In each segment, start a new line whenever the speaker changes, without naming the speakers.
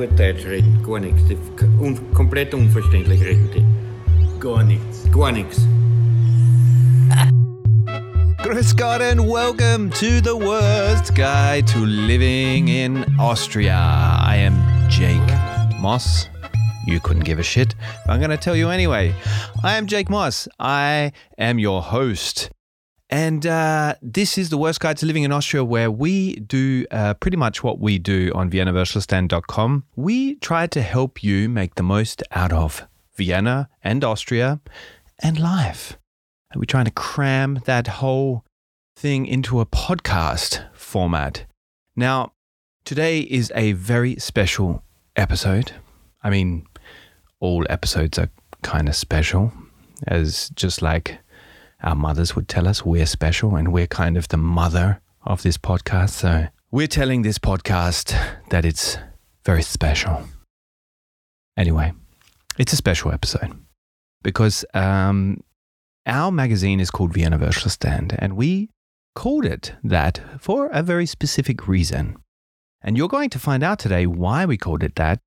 reden, gar nichts. Un, komplett unverständlich reden die. Gar nichts. Gar nichts.
Grüß Gott and welcome to the Wurst guide to living in Austria. I am Jake Moss. You couldn't give a shit. But I'm going to tell you anyway. I am Jake Moss. I am your host. And uh, this is the Wurst guide to living in Austria, where we do uh, pretty much what we do on ViennaWürstelstand.com. We try to help you make the most out of Vienna and Austria and life. And we're trying to cram that whole thing into a podcast format. Now, today is a very special episode. I mean, all episodes are kind of special, as just like our mothers would tell us, we're special and we're kind of the mother of this podcast. So we're telling this podcast that it's very special. Anyway, it's a special episode because um, our magazine is called Vienna Stand, and we called it that for a very specific reason. And you're going to find out today why we called it that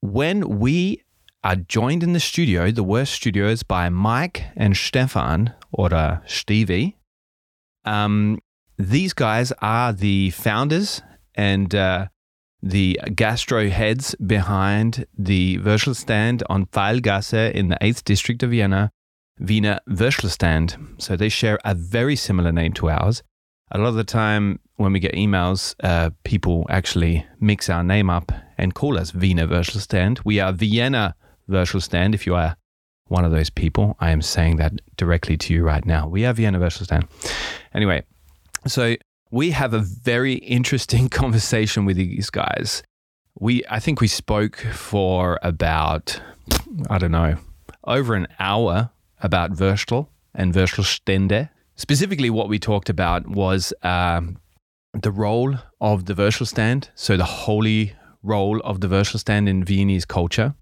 when we are joined in the studio, the Wurst studios, by Mike and Stefan, or uh, Stevie. Um, these guys are the founders and uh, the gastro heads behind the Würstelstand on Pfeilgasse in the 8th district of Vienna, Wiener Würstelstand. So they share a very similar name to ours. A lot of the time when we get emails, uh, people actually mix our name up and call us Wiener Würstelstand. We are Vienna Würstelstand. If you are one of those people, I am saying that directly to you right now. We are Vienna stand. Anyway, so we have a very interesting conversation with these guys. We, I think we spoke for about, I don't know, over an hour about Würstel and Würstelstände. Specifically, what we talked about was um, the role of the Würstelstand, so the holy role of the Würstelstand in Viennese culture.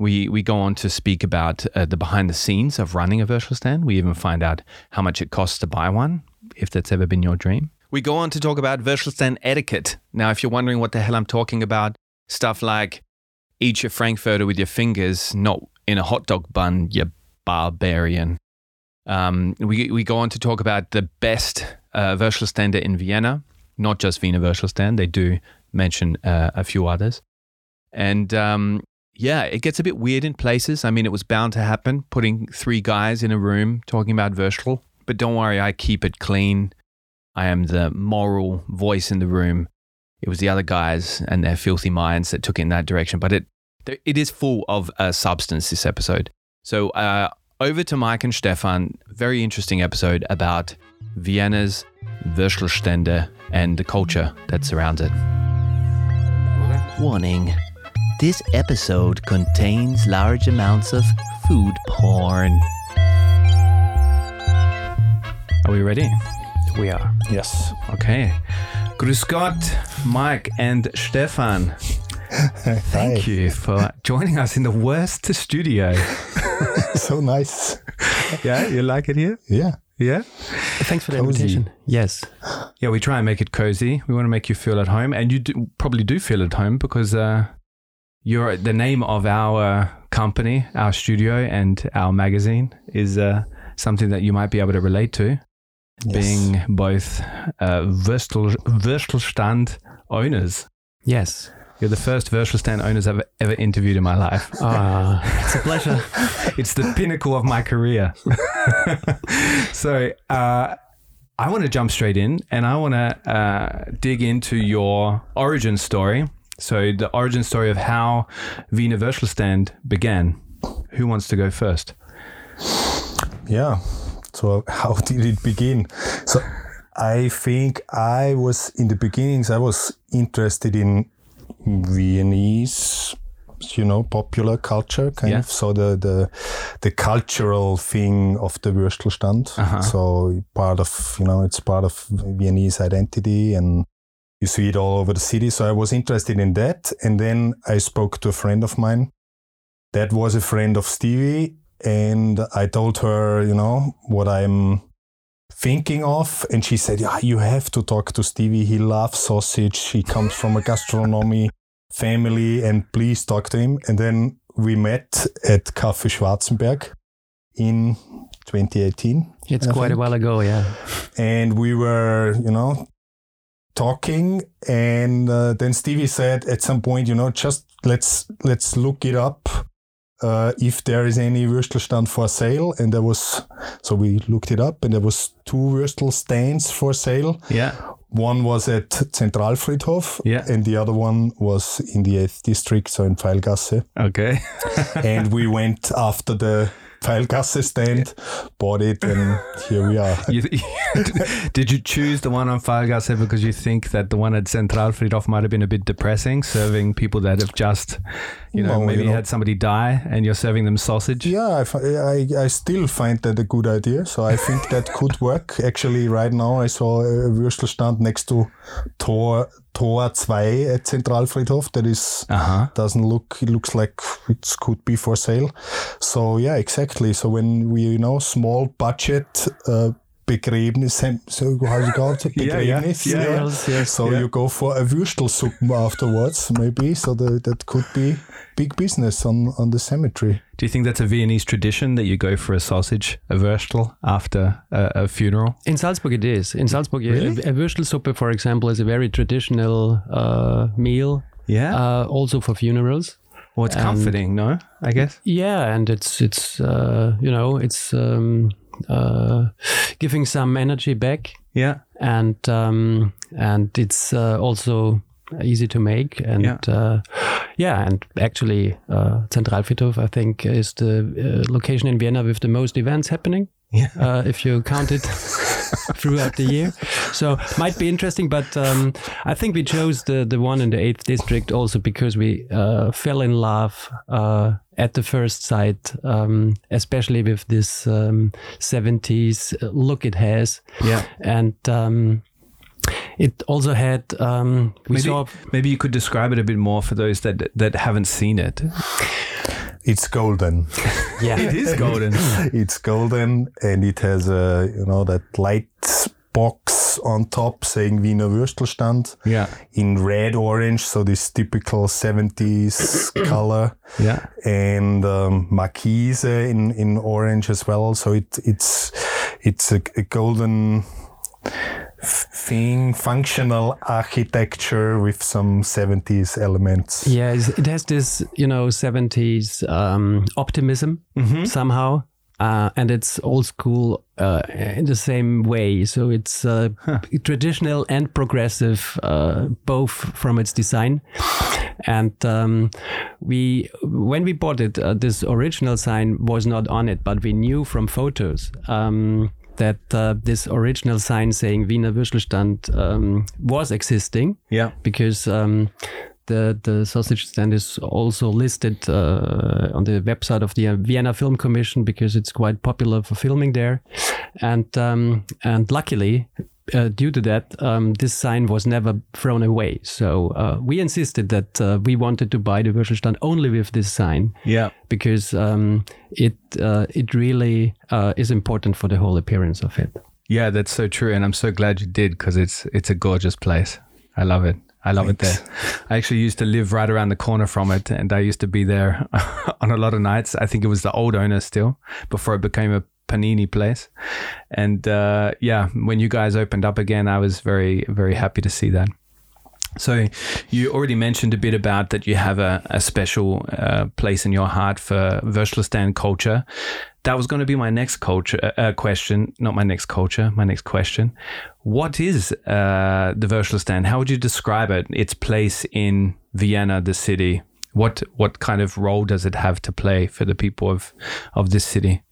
We, we go on to speak about uh, the behind the scenes of running a Würstelstand. We even find out how much it costs to buy one, if that's ever been your dream. We go on to talk about Würstelstand etiquette. Now, if you're wondering what the hell I'm talking about, stuff like eat your Frankfurter with your fingers, not in a hot dog bun, you barbarian. Um, we, we go on to talk about the best uh, Würstelstände in Vienna, not just Wiener stand. They do mention uh, a few others. And um, yeah, it gets a bit weird in places. I mean, it was bound to happen, putting three guys in a room talking about Würstel. But don't worry, I keep it clean. I am the moral voice in the room. It was the other guys and their filthy minds that took it in that direction. But it it is full of uh, substance, this episode. So uh, over to Mike and Stefan. Very interesting episode about Vienna's Würstelstände and the culture that surrounds it. Warning. This episode contains large amounts of food porn. Are we ready?
We are.
Yes. Okay. Grüß Gott, Mike and Stefan. Thank
Hi.
you for joining us in the Wurst studio.
so nice.
yeah, you like it here?
Yeah.
Yeah.
Thanks for the
invitation. Yes. Yeah, we try and make it cozy. We want to make you feel at home, and you do, probably do feel at home because uh, you're the name of our company, our studio, and our magazine is uh, something that you might be able to relate to,
Yes.
being both uh, Würstelstand owners.
Yes.
You're the first Würstelstand owners I've ever interviewed in my life.
Ah, it's a pleasure.
it's the pinnacle of my career. so uh, I want to jump straight in and I want to uh, dig into your origin story. So the origin story of how Wiener Stand began. Who wants to go first?
Yeah. So how did it begin? So I think I was in the beginnings. I was interested in Viennese, you know, popular culture, kind
Yeah.
of. So the the the cultural thing of the Würstelstand.
Uh-huh.
So part of you know, it's part of Viennese identity and. You see it all over the city. So I was interested in that. And then I spoke to a friend of mine that was a friend of Stevie. And I told her, you know, what I'm thinking of. And she said, Yeah, you have to talk to Stevie. He loves sausage. He comes from a gastronomy family and please talk to him. And then we met at Café Schwarzenberg in 2018.
It's
I
quite a while ago, yeah.
and we were, you know, talking, and uh, then Stevie said at some point, you know, just let's let's look it up uh, if there is any Würstelstand for sale, and there was, so we looked it up, and there was two Würstel stands for sale.
Yeah.
One was at Zentralfriedhof,
Yeah.
and the other one was in the 8th district, so in Pfeilgasse.
Okay.
and we went after the Pfeilgasse stand, bought it, and here we are.
You, did you choose the one on Pfeilgasse because you think that the one at Zentralfriedhof might have been a bit depressing, serving people that have just, you know, maybe
you know-
had somebody die and you're serving them sausage?
Yeah, I, I, I still find that a good idea. So I think that could work. Actually, right now I saw a Würstelstand next to Tor Tor 2 at Zentralfriedhof. That is
Uh huh.
doesn't look. It looks like it could be for sale. So yeah, exactly. So when we you know small budget. Uh, Begräbnis, so how's it called?
Yeah, yeah.
Begräbnis.
Yeah, yeah.
Yes, yes.
So
Yeah.
you go for a Würstelsuppen afterwards, maybe. So the, that could be big business on, on the cemetery.
Do you think that's a Viennese tradition that you go for a sausage, a Würstel, after a, a funeral?
In Salzburg, it is. In Salzburg,
Really?
a, a Würstelsuppe, for example, is a very traditional uh, meal,
Yeah.
uh, also for funerals.
well, it's
and-
comforting, no? I guess.
Yeah, and it's it's uh, you know it's um, uh, giving some energy back,
Yeah.
and um, and it's uh, also easy to make, and
Yeah.
uh, yeah, and actually, uh, Zentralfriedhof I think is the uh, location in Vienna with the most events happening.
Yeah.
uh, if you count it throughout the year. So might be interesting, but um, I think we chose the the one in the eighth district also because we uh, fell in love uh, at the first sight, um, especially with this um, 70s look it has,
Yeah.
and. Um, it also had um, we
Maybe,
saw
maybe you could describe it a bit more for those that that haven't seen it.
It's golden.
yeah
It is golden.
it's golden and it has a, you know, that light box on top saying Wiener Würstelstand
yeah.
in red orange. So this typical 70s color.
Yeah.
and um, marquise in, in orange as well. So it, it's it's a, a golden f- thing, functional architecture with some 70s elements.
Yeah, it's- it has this, you know, 70s um, optimism somehow. Uh, and it's old school uh, in the same way. So it's uh, traditional and progressive, uh, both from its design. And um, we, when we bought it, uh, this original sign was not on it, but we knew from photos um, that uh, this original sign saying Wiener Würstelstand um, was existing
Yeah.
because um, the the sausage stand is also listed uh, on the website of the Vienna Film Commission because it's quite popular for filming there, and um, and luckily. Uh, due to that, um, this sign was never thrown away. So uh, we insisted that uh, we wanted to buy the Würstelstand only with this sign
Yeah.
because um, it uh, it really uh, is important for the whole appearance of it.
Yeah, that's so true, and I'm so glad you did because it's it's a gorgeous place. I love it. I love it there. I actually used to live right around the corner from it, and I used to be there on a lot of nights. I think it was the old owner still before it became a panini place. And uh, yeah, when you guys opened up again, I was very very happy to see that. So you already mentioned a bit about that you have a, a special uh, place in your heart for Würstelstand culture. That was going to be my next culture uh, question, not my next culture, my next question. What is uh, the Würstelstand? How would you describe it? Its place in Vienna, the city. What what kind of role does it have to play for the people of of this city?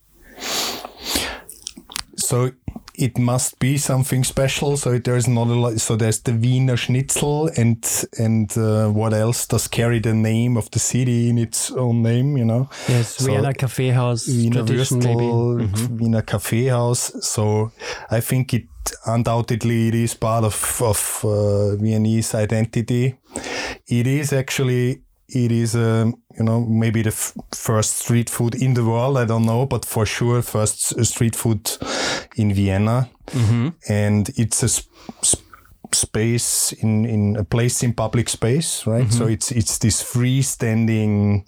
So it must be something special. So there's not a lot. So there's the Wiener Schnitzel and and uh, what else does carry the name of the city in its own name? You know.
Yes,
So-
Vienna Kaffeehaus
Wiener
tradition maybe.
Würstel, Wiener Kaffeehaus. So I think it undoubtedly it is part of of uh, Viennese identity. It is actually it is um, you know maybe the f- first street food in the world. I don't know, but for sure first street food in Vienna, mm-hmm. and it's a sp- sp- space in in a place in public space right? So mm-hmm. it's it's this freestanding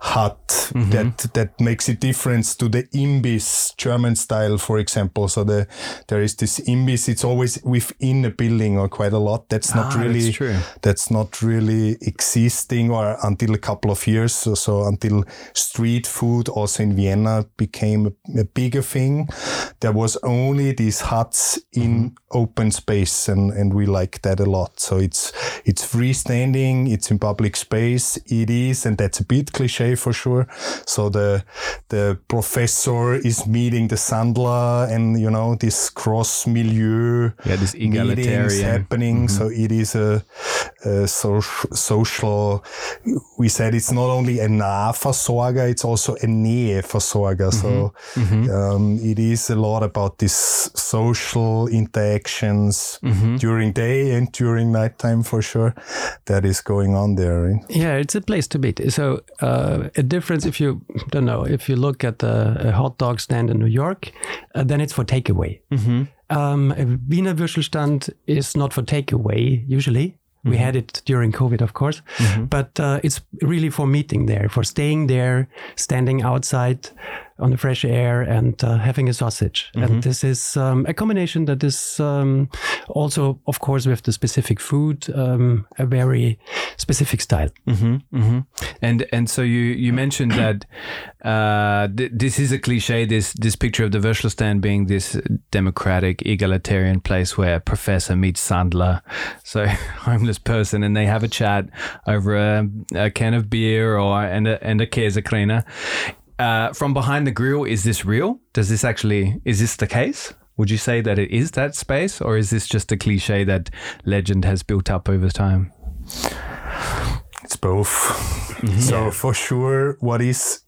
hut mm-hmm. that that makes a difference to the imbiss german style for example. So the there is this imbiss it's always within a building or quite a lot. That's not
Ah, that's
really
true.
that's not really existing or until a couple of years. So, so until street food also in vienna became a, a bigger thing there was only these huts in mm-hmm. open space and and we like that a lot so it's it's freestanding it's in public space it is and that's a bit cliche for sure so the the professor is meeting the sandler and you know this cross milieu
Yeah, this egalitarian.
happening. Mm-hmm. So it is a, a social, social. We said it's not only a Nahversorger, it's also a Näheversorger. So um, it is a lot about this social interactions during day and during nighttime for sure. That is going on there. Right?
Yeah, it's a place to be. So uh, a difference if you don't know if you look at a, a hot dog stand in New York, uh, then it's for takeaway. Um, a Wiener Würstelstand is not for takeaway usually. We had it during COVID, of course, but uh, it's really for meeting there, for staying there, standing outside on the fresh air, and uh, having a sausage. And this is um, a combination that is um, also, of course, with the specific food, um, a very specific style.
And and so you you mentioned that uh, th- this is a cliche. This this picture of the Würstelstand being this democratic, egalitarian place where a professor meets Sandler, so homeless person, and they have a chat over a, a can of beer or and a and a Käsekrainer. Uh, from behind the grill, is this real? Does this actually is this the case? Would you say that it is that space, or is this just a cliche that legend has built up over time?
It's both. So for sure, what is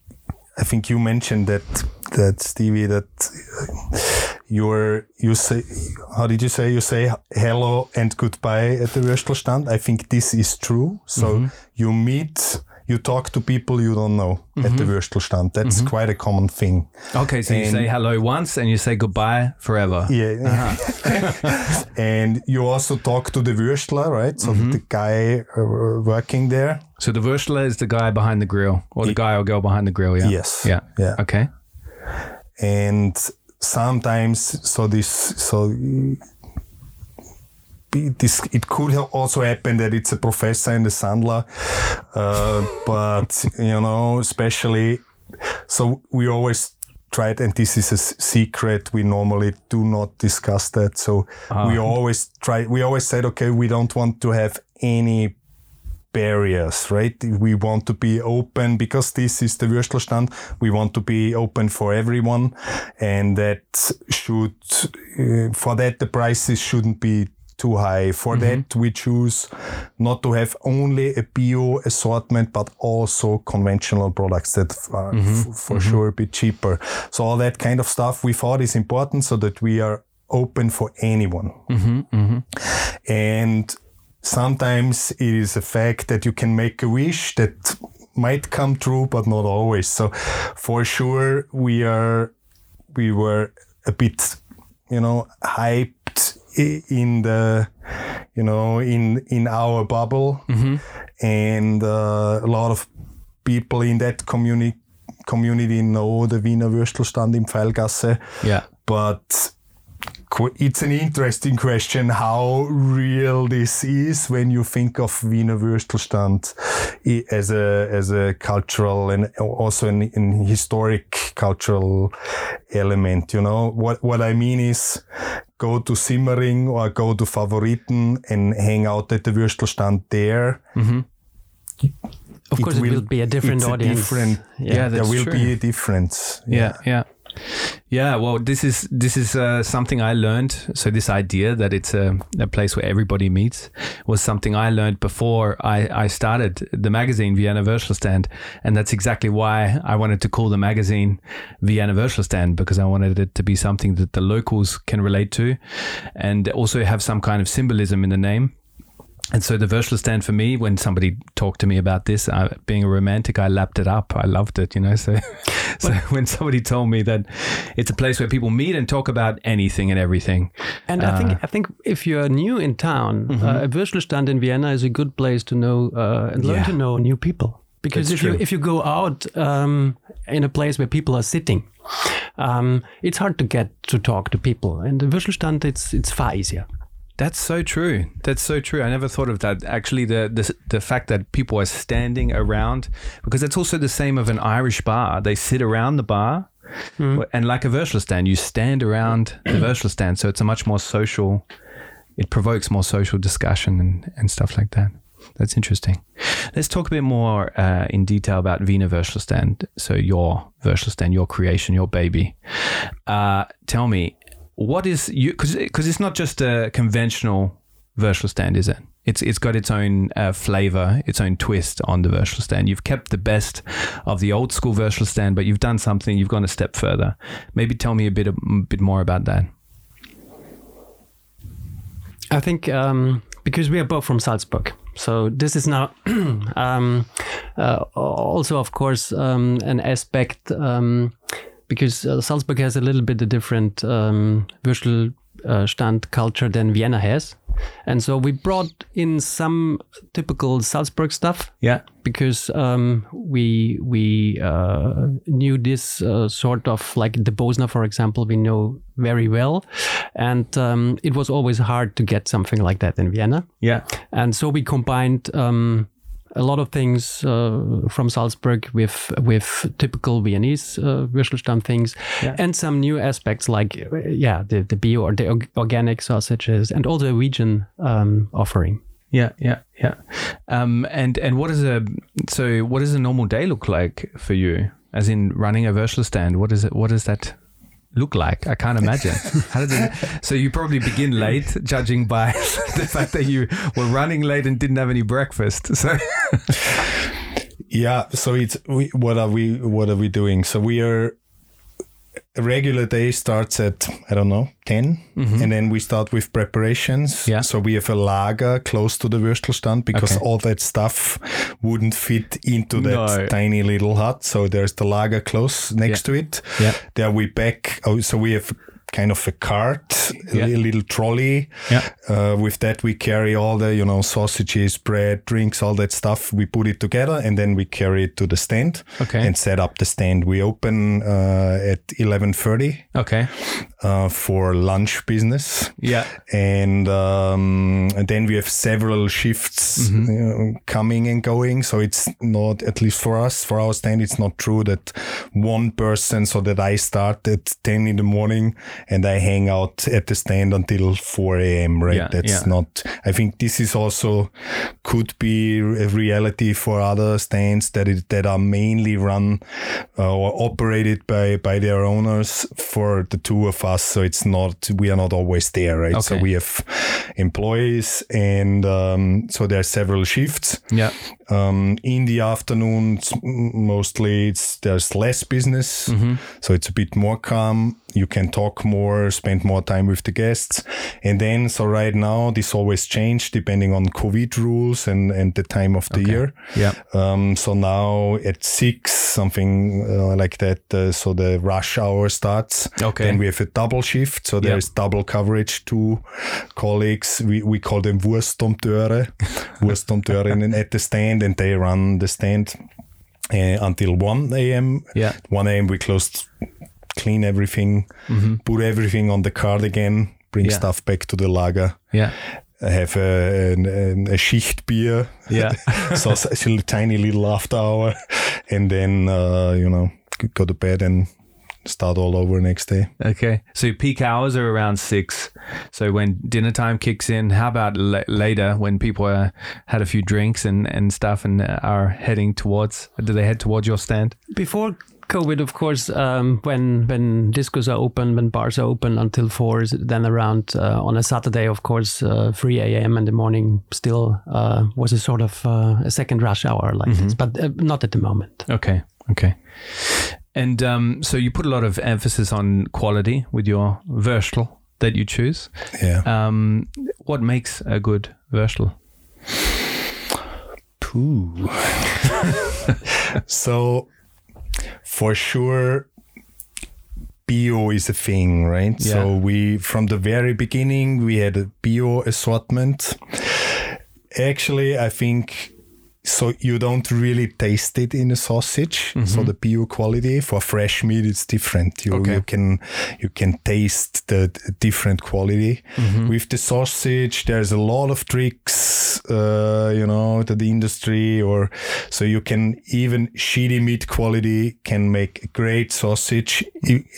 I think you mentioned that that Stevie that uh, you're you say how did you say you say hello and goodbye at the Würstelstand? I think this is true. So you meet you talk to people you don't know at the mm-hmm. Würstelstand. That's mm-hmm. quite a common thing.
Okay, so you say hello once and you say goodbye forever.
Yeah. Uh-huh. and you also talk to the Würstler, right? So mm-hmm. the guy uh, working there.
So the Würstler is the guy behind the grill, or the guy or girl behind the grill, yeah?
Yes.
Yeah.
Yeah.
Okay.
and sometimes so this so this it could also happen that it's a professor in the Sandler, uh, but you know, especially so we always tried, and this is a secret. We normally do not discuss that. So we always try. We always said, okay, we don't want to have any barriers, right? We want to be open because this is the Würstelstand. We want to be open for everyone, and that should uh, for that the prices shouldn't be too high. For mm-hmm. that we choose not to have only a bio assortment, but also conventional products that are uh, mm-hmm. f- for mm-hmm. sure a bit cheaper. So all that kind of stuff we thought is important so that we are open for anyone. And sometimes it is a fact that you can make a wish that might come true, but not always. So for sure, we are, we were a bit, you know, hyped i- in the, you know, in, in our bubble. And uh, a lot of people in that community, community know the Wiener Würstelstand in Pfeilgasse
Yeah.
but it's an interesting question how real this is when you think of Wiener Würstelstand as a as a cultural and also an, an historic cultural element. You know what what I mean is go to Simmering or go to Favoriten and hang out at the Würstelstand there. Mm-hmm.
Of course, it will, be a different
it's a
audience.
different-
Yeah,
there
that's
will
true.
be a difference.
yeah yeah yeah well this is this is uh, something i learned. So this idea that it's a, a place where everybody meets was something i learned before i, I started the magazine vienna Würstelstand. And that's exactly why i wanted to call the magazine vienna Würstelstand because i wanted it to be something that the locals can relate to and also have some kind of symbolism in the name and so the Würstelstand for me, when somebody talked to me about this, uh, being a romantic, I lapped it up. I loved it, you know. So, so when somebody told me that it's a place where people meet and talk about anything and everything,
And I think I think if you're new in town, uh, a stand in Vienna is a good place to know uh, and learn
Yeah.
to know new people. Because
That's
if you if you go out um, in a place where people are sitting, um, it's hard to get to talk to people. And the Würstelstand, it's it's far easier.
That's so true. That's so true. I never thought of that. Actually, the the, the fact that people are standing around because it's also the same of an Irish bar. They sit around the bar, and like a Würstelstand, you stand around the Würstelstand. So it's a much more social. It provokes more social discussion and, and stuff like that. That's interesting. Let's talk a bit more uh, in detail about Wiener Würstelstand. So your Würstelstand, your creation, your baby. Uh, tell me, what is you? Because it's not just a conventional Würstelstand, is it? It's it's got its own uh, flavor, its own twist on the Würstelstand. You've kept the best of the old school Würstelstand, but you've done something. You've gone a step further. Maybe tell me a bit a bit more about that.
I think um, because we are both from Salzburg, so this is now um, uh, also, of course, um, an aspect um, because uh, Salzburg has a little bit a different um, Würstel uh, stand culture than Vienna has, and so we brought in some typical Salzburg stuff
Yeah.
because um, we we uh, knew this uh, sort of like the Bosna, for example, we know very well, and um, it was always hard to get something like that in Vienna,
Yeah.
and so we combined. Um, a lot of things uh, from Salzburg with with typical Viennese uh, Würstelstand things,
Yeah.
and some new aspects like uh, yeah the the bio or the organic sausages, and all the region um, offering.
Yeah, yeah, yeah. Um, and and what is a so what does a normal day look like for you? As in running a Würstel stand, what is it? What is that look like? I can't imagine. It? So you probably begin late, judging by the fact that you were running late and didn't have any breakfast. So
Yeah, so it's we, what are we what are we doing? So we are a regular day starts at I don't know 10 and then we start with preparations.
Mm-hmm. Yeah.
So we have a lager close to the Würstelstand because
Okay.
all that stuff wouldn't fit into that
No.
tiny little hut. So there's the lager close next to it.
Yeah.
There we back. Oh, so we have kind of a cart,
Yeah.
a little trolley.
Yeah.
Uh, with that, we carry all the, you know, sausages, bread, drinks, all that stuff. We put it together and then we carry it to the stand
Okay.
and set up the stand. We open uh, at 11.30
okay,
uh, for lunch business.
yeah,
And, um, and then we have several shifts
Mm-hmm.
you know, coming and going. So it's not, at least for us, for our stand, it's not true that one person, so that I start at 10 in the morning and I hang out at the stand until 4 a.m., right?
Yeah,
That's
yeah.
not, I think this is also could be a reality for other stands that it, that are mainly run uh, or operated by, by their owners for the two of us. So it's not, we are not always there, right? So we have employees and um, so there are several shifts.
yeah,
Um, in the afternoons, m- mostly it's there's less business, so it's a bit more calm. You can talk more, spend more time with the guests, and then so right now this always change depending on COVID rules and and the time of the year.
yeah,
Um, so now at six, something uh, like that. Uh, so the rush hour starts.
Okay.
Then we have a double shift. So there's double coverage. Two colleagues, we, we call them Wurstomteure, Wurstomteurinnen at the stand, and they run the stand uh, until 1 a.m.
Yeah.
1 a.m. we close, clean everything, put everything on the card again, bring
Mm-hmm. Yeah.
stuff back to the lager.
yeah,
Have a, a, a Schicht beer
yeah.
so it's a tiny little after hour and then uh, you know go to bed and start all over next day
Okay. So peak hours are around six. So when dinner time kicks in, how about la- later when people uh, had a few drinks and, and stuff and uh, are heading towards, do they head towards your stand?
Before COVID, of course, um, when when discos are open, when bars are open until four, then around uh, on a Saturday, of course, uh, 3 a.m. in the morning still uh, was a sort of uh, a second rush hour like this, but uh, not at the moment.
Okay. Okay. And um, so you put a lot of emphasis on quality with your Würstel that you choose.
yeah
Um, what makes a good Würstel?
Ooh. so for sure bio is a thing right?
Yeah.
so we from the very beginning we had a bio assortment. Actually i think so you don't really taste it in a sausage. So mm-hmm. the bio quality for fresh meat it's different. You,
Okay.
you can you can taste the different quality. Mm-hmm. With the sausage there's a lot of tricks uh, you know that the industry or so you can even shitty meat quality can make a great sausage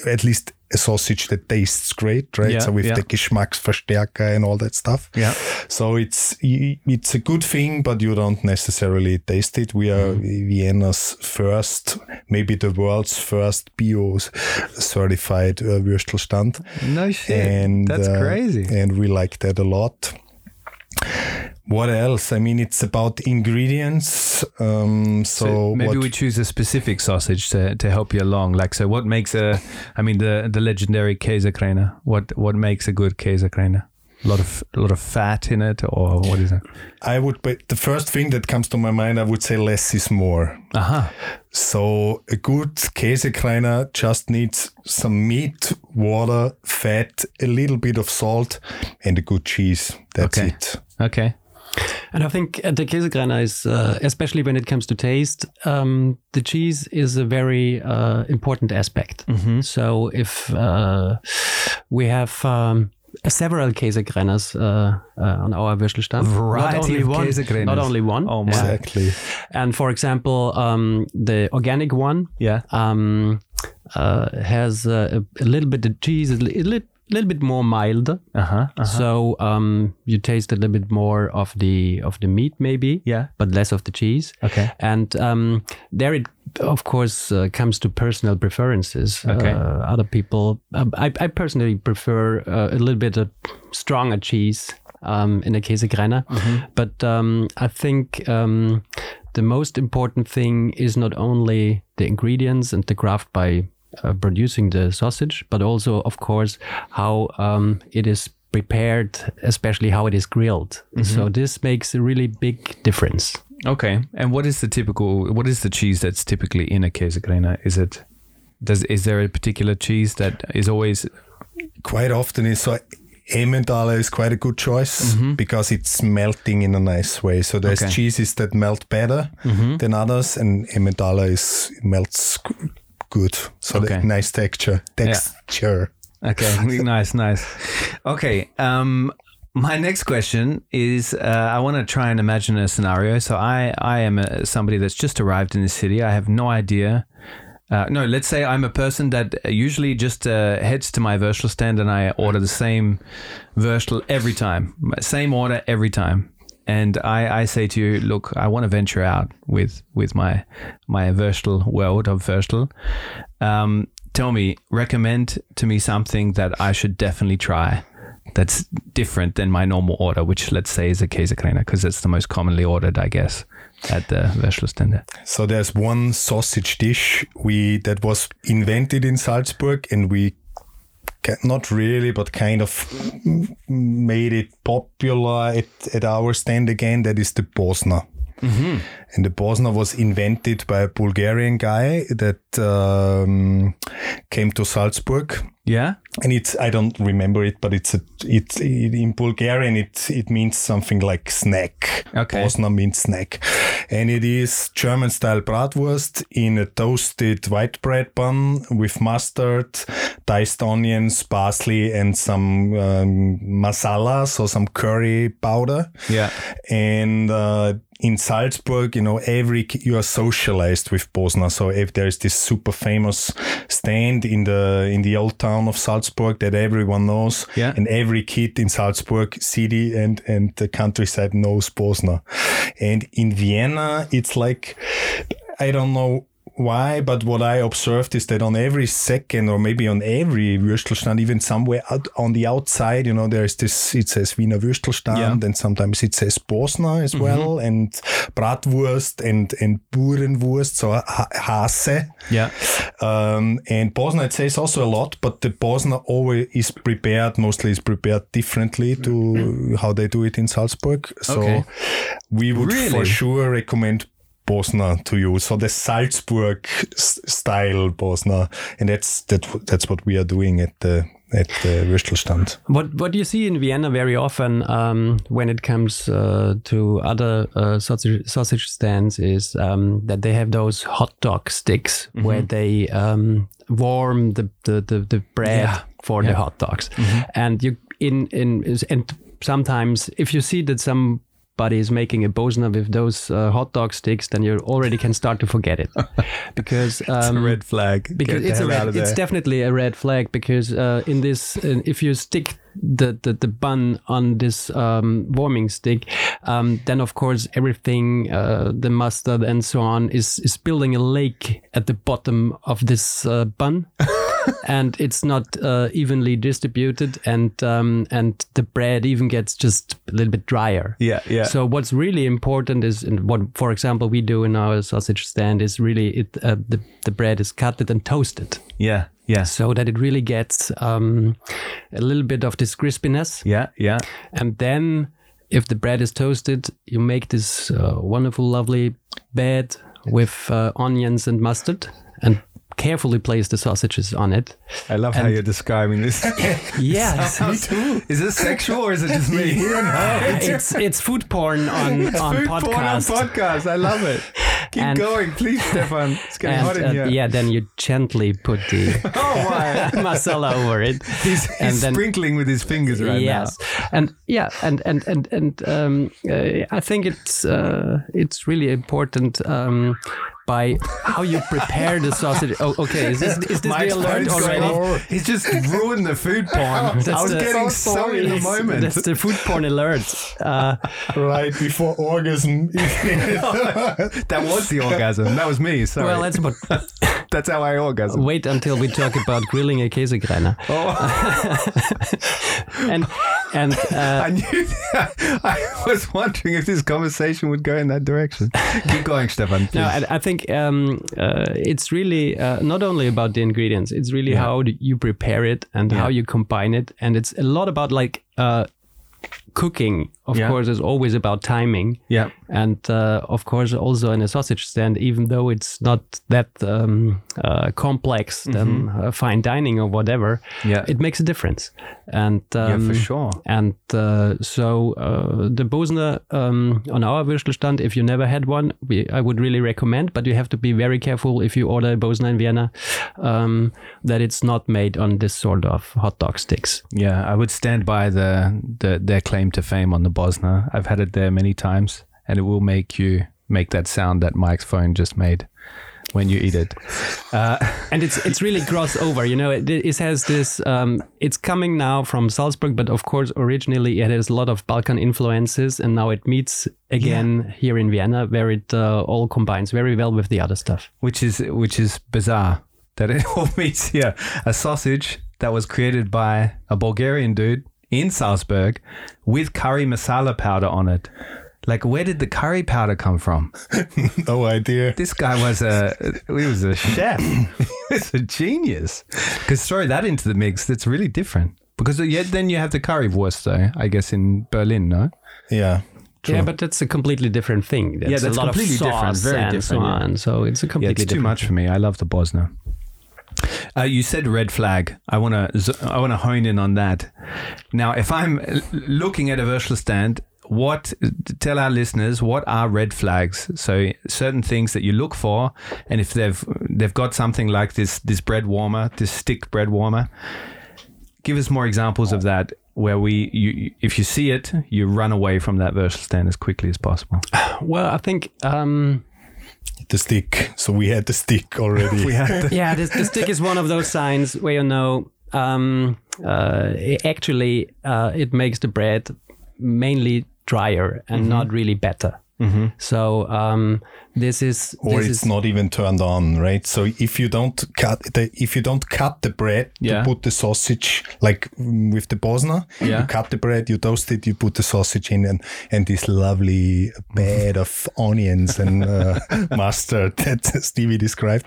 at least a sausage that tastes great right
Yeah,
so with
yeah.
the Geschmacksverstärker and all that stuff
Yeah.
so it's it's a good thing, but you don't necessarily taste it. We are Vienna's first, maybe the world's first bio certified uh, Würstelstand,
No shit.
and
That's
uh,
crazy.
And we like that a lot. What else? I mean, it's about ingredients. Um, so,
So maybe
what-
we choose a specific sausage to, to help you along. Like, so what makes a, I mean, the the legendary Käsekrainer. What what makes a good Käsekrainer? A lot of a lot of fat in it, or what is it?
I would. But the first thing that comes to my mind, I would say less is more.
Aha.
So a good Käsekrainer just needs some meat, water, fat, a little bit of salt, and a good cheese. That's
Okay.
it.
Okay.
And I think uh, the Käsekrainer is, uh, especially when it comes to taste, um, the cheese is a very uh, important aspect. So if uh, we have um, several Käsekrainers uh, uh, on our Würstelstand,
Variety
not only
of
one, not only one.
Oh my.
Exactly.
And for example, um, the organic one
Yeah.
um, uh, has uh, a, a little bit of cheese, a li- a little, bit more mild.
Uh huh. Uh-huh.
So um, you taste a little bit more of the of the meat, maybe,
Yeah.
but less of the cheese.
Okay.
And um, there it, of course, uh, comes to personal preferences.
Okay.
Uh, other people, um, I, I personally prefer uh, a little bit of stronger cheese um, in a Käsekrainer. But um, I think um, the most important thing is not only the ingredients and the craft by uh, producing the sausage, but also, of course, how um, it is prepared, especially how it is grilled. So this makes a really big difference.
Okay. And what is the typical? What is the cheese that's typically in a Käsekrainer? Is it? Does is there a particular cheese that is always?
Quite often, is so Emmentaler is quite a good choice because it's melting in a nice way. So there's
Okay.
cheeses that melt better than others, and Emmentaler is melts g- good. So the
Okay.
nice texture. Texture.
Okay, nice, nice. Okay, um, my next question is: uh, I want to try and imagine a scenario. So I, I am a, somebody that's just arrived in the city. I have no idea. Uh, no, let's say I'm a person that usually just uh, heads to my Würstelstand and I order the same Würstel every time, same order every time. And I, I say to you, look, I want to venture out with with my my Würstel world of Würstel. Um, tell me, recommend to me something that I should definitely try that's different than my normal order, which let's say is a Käsekrainer, because it's the most commonly ordered, I guess, at the Würstelstände.
So there's one sausage dish we that was invented in Salzburg, and we not really, but kind of made it popular at, at our stand again. That is the Bosna. And the Bosna was invented by a Bulgarian guy that um, came to Salzburg
Yeah?
and it's I don't remember it, but it's a it's it, in Bulgarian it it means something like snack.
Okay.
Bosna means snack, and it is German style bratwurst in a toasted white bread bun with mustard, diced onions, parsley, and some um, masala, so some curry powder.
Yeah.
And uh, in Salzburg, you know, every you are socialized with Bosna. So if there's this super famous stand in the in the old town of Salzburg that everyone knows,
Yeah.
and every kid in Salzburg city and and the countryside knows Bosna. And in Vienna, it's like I don't know why, but what I observed is that on every second or maybe on every Würstelstand, even somewhere out on the outside, you know, there's this, it says Wiener Würstelstand
Yeah.
and sometimes it says Bosna as well and Bratwurst and, and Burenwurst, so ha- Hase.
Yeah.
Um, and Bosna, it says also a lot, but the Bosna always is prepared, mostly is prepared differently to how they do it in Salzburg. So
Okay.
we would
Really?
for sure recommend Bosna to you. So the Salzburg style Bosna. And that's, that, that's what we are doing at the, at the Würstelstand.
What what you see in Vienna very often um, when it comes uh, to other uh, sausage, sausage stands is um, that they have those hot dog sticks where they um, warm the, the, the, the bread
Yeah.
for the hot dogs, and you in in and sometimes if you see that somebody is making a bosna with those uh, hot dog sticks, then you already can start to forget it. Because um,
flag.
because it's a red, it's definitely a red flag because uh, in this if you stick the, the, the bun on this um, warming stick um, then of course everything uh, the mustard and so on is is building a lake at the bottom of this uh, bun and it's not uh, evenly distributed and um, and the bread even gets just a little bit drier
Yeah, yeah.
so what's really important is, and what, for example, we do in our sausage stand is really it uh, the the bread is cutted and toasted,
yeah, yeah,
so that it really gets um, a little bit of this crispiness,
yeah, yeah.
and then if the bread is toasted, you make this uh, wonderful, lovely bed with uh, onions and mustard, and carefully place the sausages on it.
I love how you're describing this.
Yes,
Is this sexual or is it just me?
it's it's food porn on on
Food porn on
podcast.
podcast. I love it. Keep
And-
going, please, Stefan. It's getting
And,
hot in
uh,
here.
yeah, then you gently put the
Oh my!
masala over it.
He's,
And then-
sprinkling with his fingers right now.
yes, and yeah, and and and and um, uh, I think it's uh, it's really important. Um, by how you prepare the sausage. Oh, okay. Is this is this
now.
the alert
phone's going
already?
off. He's just ruined the food porn. I was
the-
getting
so
so in the moment.
That's the food porn alert. Uh,
right before orgasm.
that was the orgasm. That was me. Sorry.
well, let's but
That's how I orgasm.
wait until we talk about grilling a Käsekrainer. and and uh,
I knew. I was wondering if this conversation would go in that direction. Keep going, Stefan.
No. I, I think um, uh, it's really uh, not only about the ingredients. It's really
Yeah.
how do you prepare it and how you combine it, and it's a lot about like uh, cooking. Of
Yeah.
course, is always about timing.
Yeah.
and uh, of course also in a sausage stand, even though it's not that um, uh, complex than uh, fine dining or whatever,
Mm-hmm. Yeah.
it makes a difference. And um,
Yeah, for sure.
and uh, so uh, the Bosna um, on our Würstelstand, if you never had one, we, I would really recommend. But you have to be very careful if you order a Bosna in Vienna um, that it's not made on this sort of hot dog sticks.
Yeah, I would stand by the, the their claim to fame on the Bosna. I've had it there many times, and it will make you make that sound that Mike's phone just made when you eat it. Uh,
and it's it's really crossover. You know, it, it has this. Um, it's coming now from Salzburg, but of course, originally it has a lot of Balkan influences, and now it meets again here in Vienna, where it uh, all combines very well with the other stuff.
which is which is bizarre that it all meets here. A sausage that was created by a Bulgarian dude in Salzburg with curry masala powder on it. Like, where did the curry powder come from?
no idea.
This guy was a he was a chef. he was a genius. Because throw that into the mix, that's really different. Because uh, yet then you have the currywurst, though. I guess in Berlin, no.
Yeah.
Yeah, but that's a completely different thing. That's
that's
a lot
completely
of sauce
different, very
and
different,
so
yeah.
on. So it's a
Yeah,
completely
it's too
different
much for me. I love the Bosna. Uh, you said red flag. I want to. I want to hone in on that. Now, if I'm looking at a Würstelstand, what tell our listeners what are red flags? So certain things that you look for, and if they've they've got something like this this bread warmer, this stick bread warmer. Give us more examples of that where we you if you see it, you run away from that Würstelstand as quickly as possible.
Well, I think um,
The stick. So we had the stick already.
We had the,
yeah, this, the stick is one of those signs where you know um, uh, actually uh, it makes the bread mainly drier and not really better. So um, this is
or
this
it's
is,
not even turned on, right? So if you don't cut the if you don't cut the bread
Yeah.
to put the sausage like mm, with the Bosna,
Yeah.
you cut the bread, you toast it, you put the sausage in, and and this lovely bed of onions and uh, mustard that Stevie described.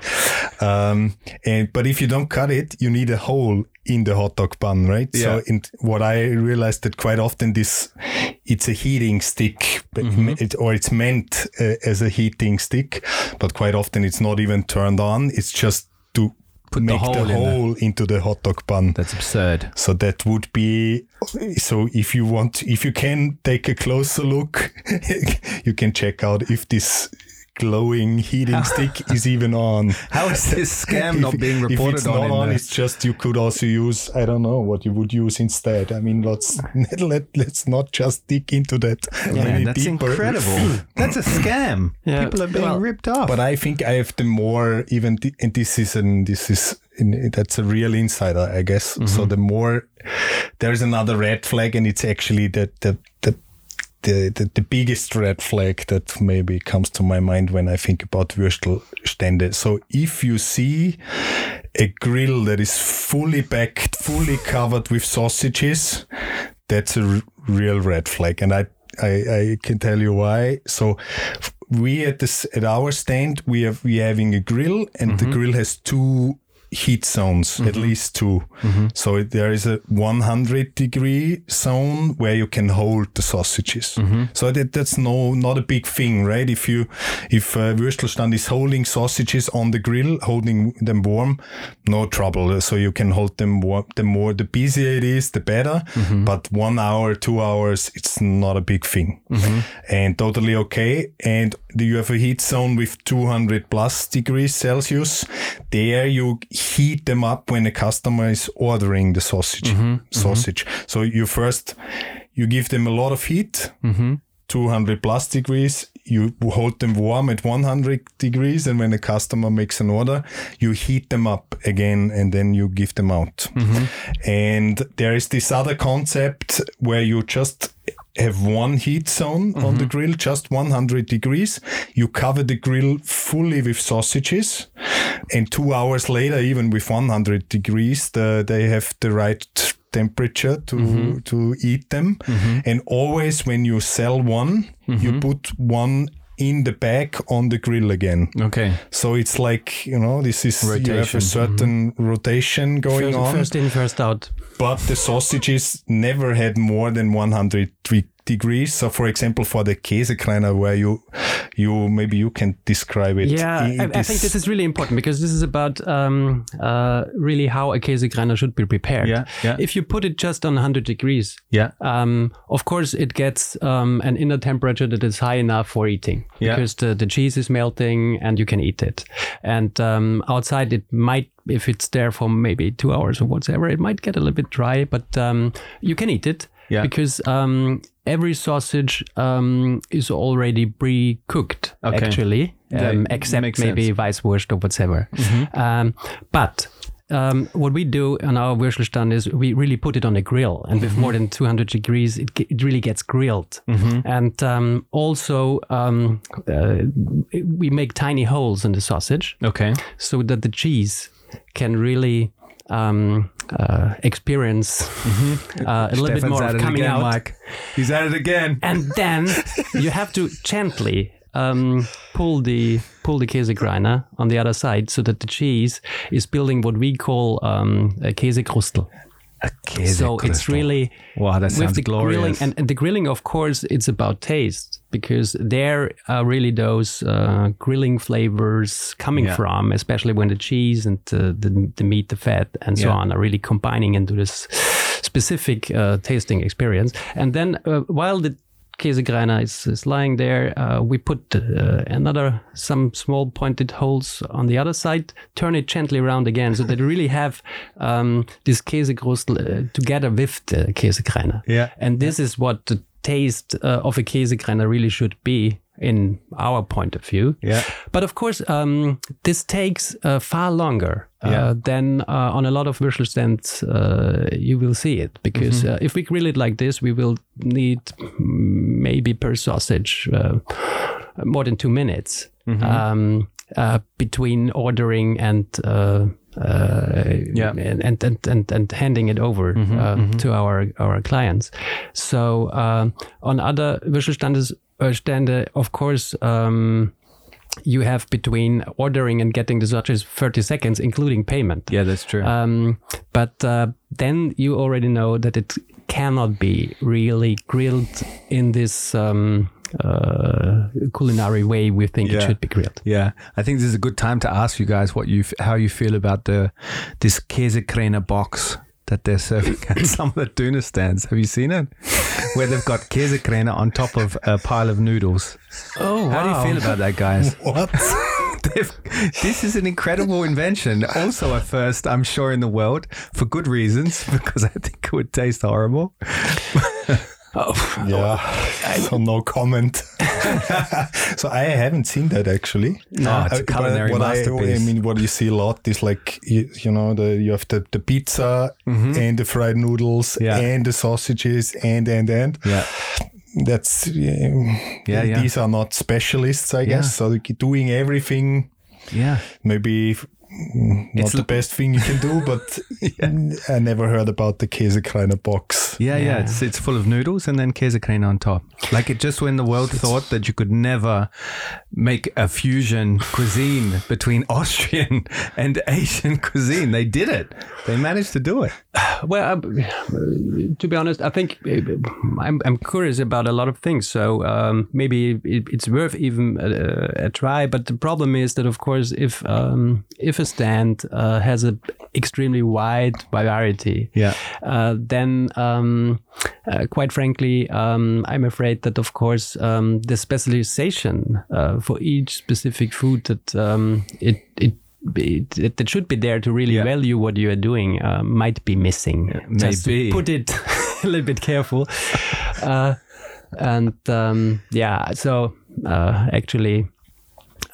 Um, and but if you don't cut it, you need a hole in the hot dog bun, right?
Yeah.
So in what I realized that quite often this it's a heating stick,
Mm-hmm.
it, or it's meant uh, as a heating stick, but quite often it's not even turned on. It's just to
Put the
make
hole
the
in
hole into the hot dog bun.
That's absurd.
So that would be so if you want if you can take a closer look, you can check out if this glowing heating stick is even on.
How is this scam not
If-
being
if it's
on?
not on, it's just you could also use I don't know what you would use instead. I mean, let's let let's not just dig into that.
Man, that's
deeper.
incredible. that's a scam.
Yeah,
People are being
well-
ripped off.
But I think I have the more even, th- and this is an this is in, that's a real insider, I guess. So
Mm-hmm.
the more there's another red flag, and it's actually the the the. The, the, the biggest red flag that maybe comes to my mind when I think about Würstelstände. So if you see a grill that is fully packed, fully covered with sausages, that's a r- real red flag. And I, I, I can tell you why. So we at this, at our stand, we have, we having a grill and the mm-hmm. grill has two heat zones, at mm-hmm. least 2 mm-hmm. So there is a 100 degree zone where you can hold the sausages. Mm-hmm. So that, that's no, not a big thing, right? If you, if uh, Würstelstand is holding sausages on the grill, holding them warm, no trouble. So you can hold them warm. The more, the busier it is, the better. But one hour, two hours, it's not a big thing and totally okay. And you have a heat zone with 200 plus degrees Celsius. There you heat them up when a customer is ordering the sausage. Mm-hmm, mm-hmm. Sausage. So you first you give them a lot of heat. Mm-hmm. 200 plus degrees. You hold them warm at 100 degrees, and when the customer makes an order, you heat them up again, and then you give them out. And there is this other concept where you just have one heat zone on the mhm. grill, just 100 degrees. You cover the grill fully with sausages, and two hours later, even with 100 degrees, the, they have the right temperature to mhm. to eat them. Mhm. And always when you sell one, you put one in the bag on the grill again.
okay.
So it's like you know this is you have a certain rotation going
first,
on,
first in, first out.
but the sausages never had more than 100 de- degrees. So, for example, for the Käsekrainer, where you you maybe you can describe it.
Yeah, I, I think this is really important because this is about um, uh, really how a Käsekrainer should be prepared.
Yeah, yeah.
If you put it just on 100 degrees,
Yeah.
um, of course it gets um, an inner temperature that is high enough for eating
Yeah.
because the, the cheese is melting and you can eat it. And um, outside it might, if it's there for maybe two hours or whatever, it might get a little bit dry, but um, you can eat it
Yeah.
because um, every sausage um, is already pre-cooked
Okay.
actually, um, except maybe. Weisswurst or whatever. Um, but um, what we do on our Würstelstand is we really put it on a grill, and with more than 200 degrees, it, it really gets grilled. And um, also, um, uh, we make tiny holes in the sausage
Okay.
so that the cheese can really um, uh, experience uh, a little bit more of coming
again,
out.
Mike. He's at it again.
And then you have to gently um, pull the pull the Käsekrainer on the other side so that the cheese is building what we call um, a Käsekrustel. So it's really
Wow, that
with
sounds
the grilling and, and the grilling, of course, it's about taste because there are really those uh, grilling flavors coming
Yeah.
from, especially when the cheese and the, the, the meat, the fat, and so
Yeah.
on are really combining into this specific uh, tasting experience. And then uh, while the Käsekrainer is, is lying there. Uh, we put uh, another some small pointed holes on the other side. Turn it gently around again, so that you really have um, this Käsekrustel uh, together with the Käsekrainer.
Yeah.
And this is what the taste uh, of a Käsekrainer really should be. in our point of view.
Yeah.
But of course, um, this takes uh, far longer uh,
Yeah.
than uh, on a lot of Würstelstands uh, you will see it. Because
Mm-hmm.
uh, if we grill it like this, we will need mm, maybe per sausage uh, more than two minutes
Mm-hmm.
um, uh, between ordering and. Uh, uh,
Yeah.
and, and, and, and, and handing it over uh, to our, our clients. So um on other visual standards, uh, stande, of course, um, you have between ordering and getting the sausages 30 seconds, including payment.
Yeah, that's true.
Um, but uh, then you already know that it cannot be really grilled in this um, uh, culinary way we think
Yeah.
it should be grilled.
Yeah, I think this is a good time to ask you guys what you f- how you feel about the this Käsekräne box that they're serving at some of the tuna stands. Have you seen it? Where they've got Käsekräne on top of a pile of noodles.
Oh,
How do you feel about that, guys?
What?
This is an incredible invention. Also, a first, I'm sure, in the world for good reasons, because I think it would taste horrible.
Yeah. So no comment. so I haven't seen that actually.
No, it's a
Uh, but
culinary
what I,
masterpiece.
I mean, what you see a lot is like you, you know the you have the, the pizza and the fried noodles
Mm-hmm. Yeah.
and the sausages and and and
Yeah,
that's yeah,
Yeah, yeah.
these are not specialists I guess so doing everything
yeah.
maybe not
It's
the
l-
best thing you can do but I never heard about the Käsekrainer box
Yeah, yeah,
Yeah.
It's it's full of noodles and then Käsekräne on top. Like it just when the world thought that you could never make a fusion cuisine between Austrian and Asian cuisine, they did it. They managed to do it.
Well, uh, to be honest, I think uh, I'm, I'm curious about a lot of things. So um, maybe it, it's worth even a, a try. But the problem is that, of course, if um, if a stand uh, has a extremely wide variety,
Yeah.
uh, then um, uh, quite frankly, um, I'm afraid that, of course, um, the specialization uh, for each specific food that um, it it it, it, should be there to really
Yeah.
value what you are doing uh, might be missing. Just to
maybe.
put it a little bit careful. Uh, and um, yeah, so uh, actually,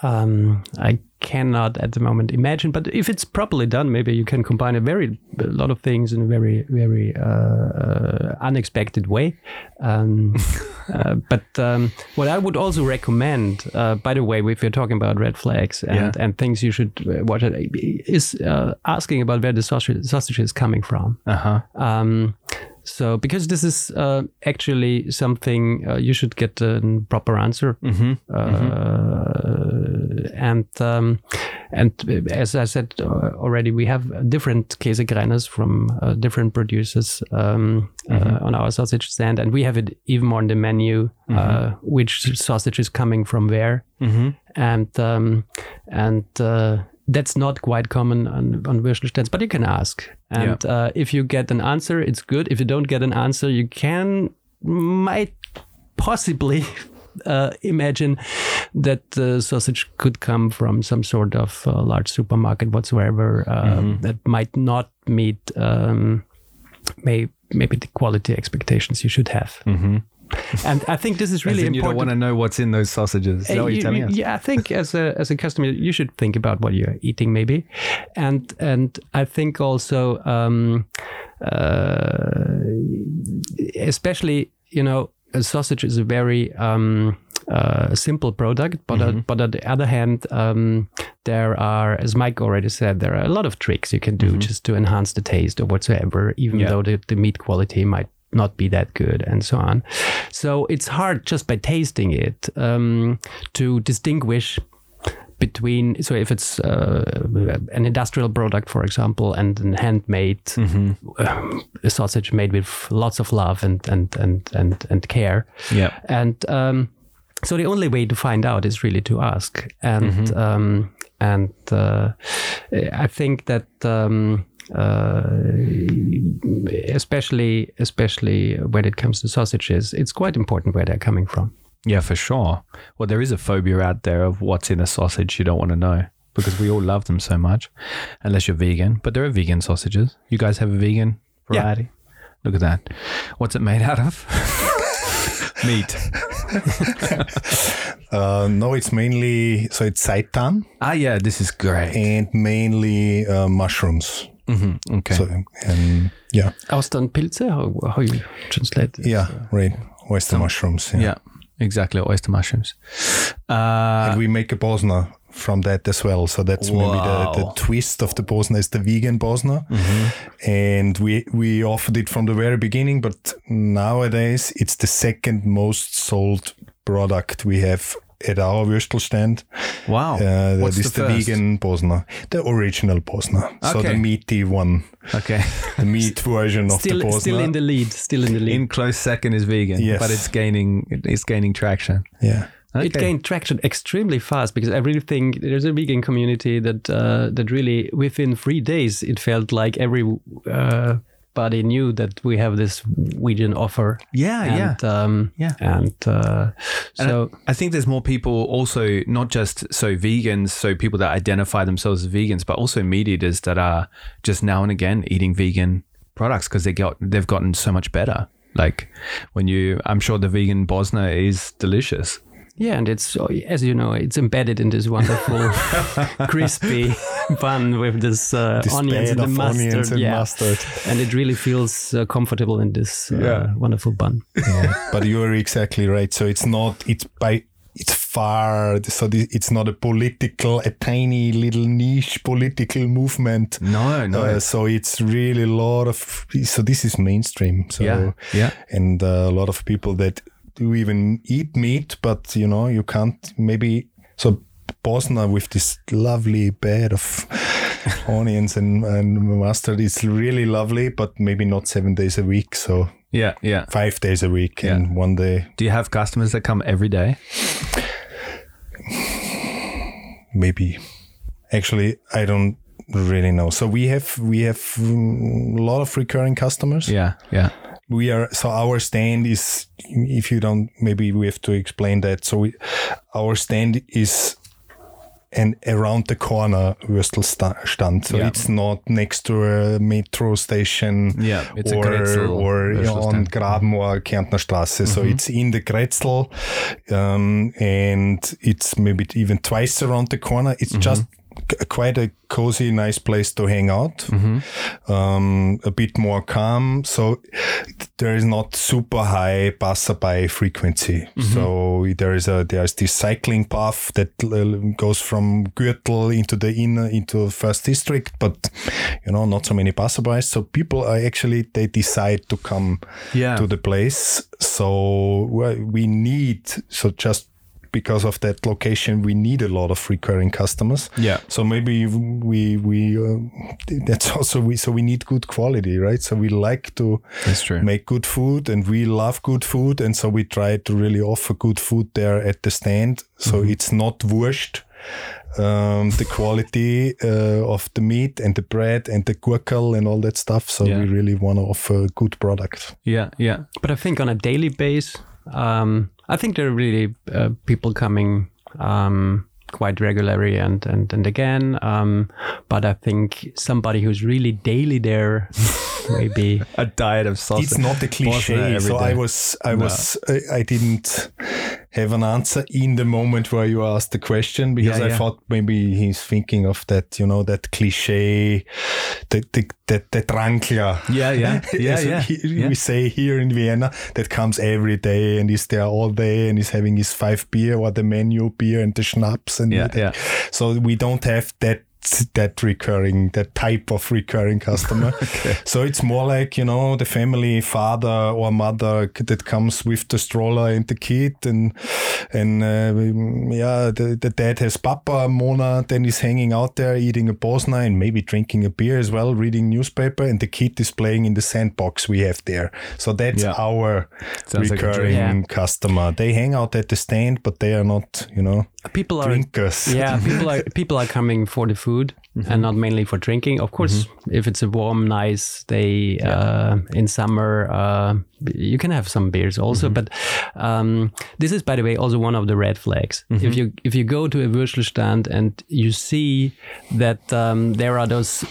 um, I cannot at the moment imagine. But if it's properly done, maybe you can combine a very a lot of things in a very very uh, uh, unexpected way. Um, uh, but um, what I would also recommend, uh, by the way, if you're talking about red flags and,
Yeah.
and things you should uh, watch, is uh, asking about where the sausage, sausage is coming from.
Uh huh.
Um, so because this is uh, actually something uh, you should get a proper answer,
Mm-hmm.
uh, and um, and as I said uh, already, we have different Käsekrainers from uh, different producers um, uh, on our sausage stand, and we have it even more on the menu, uh, which sausage is coming from where, and um, and. Uh, that's not quite common on, on Würstelstands, but you can ask. And uh, if you get an answer, it's good. If you don't get an answer, you can might possibly uh, imagine that the sausage could come from some sort of uh, large supermarket whatsoever uh, that might not meet um, may, maybe the quality expectations you should have. And I think this is really
important. you don't want to know what's in those sausages. Is that
Uh,
what you're
you-
telling us?
Yeah, I think as a as a customer, you should think about what you're eating, maybe, and and I think also, um, uh, especially you know, a sausage is a very um, uh, simple product, but uh, but on the other hand, um, there are, as Mike already said, there are a lot of tricks you can do just to enhance the taste or whatsoever, even
Yeah.
though the, the meat quality might not be that good and so on. So it's hard just by tasting it um, to distinguish between so if it's uh, an industrial product for example and a handmade um, a sausage made with lots of love and and and and, and care
Yeah.
and um, so the only way to find out is really to ask and um, and uh, I think that um, uh, especially especially when it comes to sausages it's quite important where they're coming from
Yeah, for sure. Well, there is a phobia out there of what's in a sausage you don't want to know because we all love them so much, unless you're vegan. But there are vegan sausages. You guys have a vegan variety?
Yeah.
variety? Look at that. What's it made out of? Meat.
Uh, no, it's mainly so it's seitan
Ah, yeah, this is great.
and mainly uh, mushrooms.
Hmm Okay.
So and yeah,
Austernpilze, how, how you translate it?
yeah, right. Oyster mushrooms. Yeah.
yeah, exactly. Oyster mushrooms. Uh,
and we make a Bosna from that as well. So that's maybe the, the twist of the Bosna is the vegan Bosna, and we we offered it from the very beginning. But nowadays it's the second most sold product we have at our Würstel stand.
wow.
Uh, that
What's
is
the,
the, vegan Bosna, the original Bosna. So
Okay.
the meaty one,
Okay.
the meat version of
Still,
the Bosna.
still in the lead. Still in the lead.
In close second is vegan,
Yes.
but it's gaining it's gaining traction.
yeah.
Okay.
It gained traction extremely fast because I really think there's a vegan community that uh, that really within three days it felt like every uh, body knew that we have this vegan offer.
Yeah, yeah.
Um,
Yeah.
and uh,
And
so
I, I think there's more people also not just so vegans, so people that identify themselves as vegans, but also meat eaters that are just now and again eating vegan products because they got they've gotten so much better. Like when you, I'm sure the vegan Bosna is delicious.
Yeah, and it's as you know, it's embedded in this wonderful crispy bun with this, uh,
This
onions and the mustard.
onions and
yeah.
mustard.
and it really feels uh, comfortable in this uh,
Yeah.
wonderful bun.
yeah, but you are exactly right. So it's not it's by it's far so it's not a political a tiny little niche political movement.
No, no.
Uh, so it's really a lot of so this is mainstream. So
Yeah, yeah.
and uh, a lot of people that do even eat meat, but you know you can't maybe so. Bosna with this lovely bed of onions and, and mustard is really lovely, but maybe not seven days a week. So
yeah, yeah.
five days a week
Yeah.
and one day
Do you have customers that come every day?
maybe actually i don't really know so we have we have mm, a lot of recurring customers
Yeah, yeah.
We are so our stand is if you don't maybe we have to explain that. So we, our stand is and around the corner Würstel sta- stand. So
Yeah.
it's not next to a metro station
Yeah, it's
or, or you know, on
stand. Mhm.
Graben or Kärntner Straße. So mhm. it's in the Grätzl um, and it's maybe even twice around the corner. It's mhm. just c- quite a cozy nice place to hang out. Um, a bit more calm. So there is not super high passerby frequency. So there is a there's this cycling path that goes from Gürtel into the inner into first district but you know not so many passerbys. So people are actually they decide to come
Yeah.
to the place. So we need so just because of that location we need a lot of recurring customers
Yeah.
so maybe we we uh, that's also we so we need good quality right so we like to make good food and we love good food and so we try to really offer good food there at the stand so
Mm-hmm.
it's not wurscht um, the quality uh, of the meat and the bread and the gurkel and all that stuff so
Yeah.
we really want to offer good product
Yeah, yeah.
But I think on a daily base, um, I think there are really uh, people coming um, quite regularly and and and again. Um, but I think somebody who's really daily there, maybe
A diet of sausage.
it's not a cliche so
day.
i was i was I, I didn't have an answer in the moment where you asked the question because
Yeah,
i
yeah.
thought maybe he's thinking of that you know that cliche the the the, the trankler
Yeah, yeah, yeah, yeah,
he-
yeah.
we say here in vienna that comes every day and is there all day and is having his five beer or the menu beer and the schnapps and
Yeah, yeah.
so we don't have that that recurring that type of recurring customer so it's more like you know the family father or mother that comes with the stroller and the kid and and uh, yeah the, the dad has papa mona then is hanging out there eating a bosna and maybe drinking a beer as well reading newspaper and the kid is playing in the sandbox we have there so that's
Yeah.
our
Sounds like
recurring
dream.
Yeah.
customer they hang out at the stand but they are not you know
people are
drinkers.
Yeah people are people are coming for the food and not mainly for drinking. Of course if it's a warm nice day uh, in summer uh, you can have some beers also but um, this is by the way also one of the red flags. If you if you go to a Würstelstand and you see that um, there are those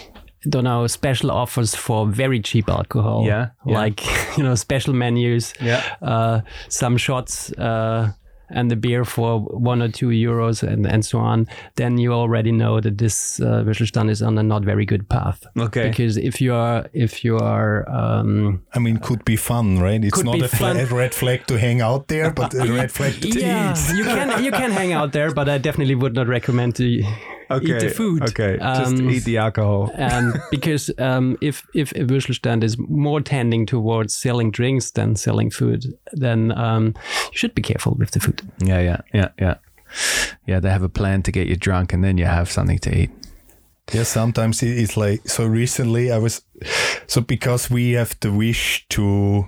don't know special offers for very cheap alcohol
Yeah, yeah.
like you know special menus
Yeah.
uh, some shots uh, and the beer for one or two euros and, and so on, then you already know that this uh, Würstelstand is on a not very good path.
Okay.
Because if you are if you are um,
I mean, could be fun, right? It's not a fla- red flag to hang out there, but a red flag to
yeah,
eat.
you can you can hang out there, but I definitely would not recommend to eat the food.
Okay, just
Um,
eat the alcohol.
um, because um, if if a Würstelstand is more tending towards selling drinks than selling food, then um, you should be careful with the food.
Yeah, yeah, yeah, yeah. Yeah, they have a plan to get you drunk, and then you have something to eat.
Yeah, sometimes it's like so. Recently, I was so because we have the wish to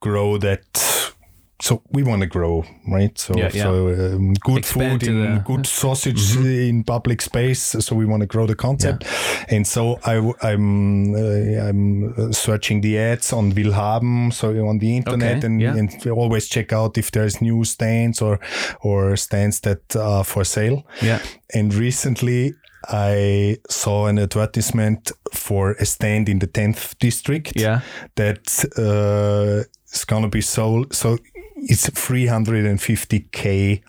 grow that. So we want to grow, right? So,
Yeah, yeah.
so um, good
Expand
food in
the-
good sausage in public space. So we want to grow the concept, and so I, am uh, I'm uh, searching the ads on Willhaben, so on the internet,
Okay,
and,
yeah.
and always check out if there's new stands or or stands that are for sale.
Yeah.
And recently, I saw an advertisement for a stand in the 10th district.
Yeah.
That uh, is going to be sold. So it's 350k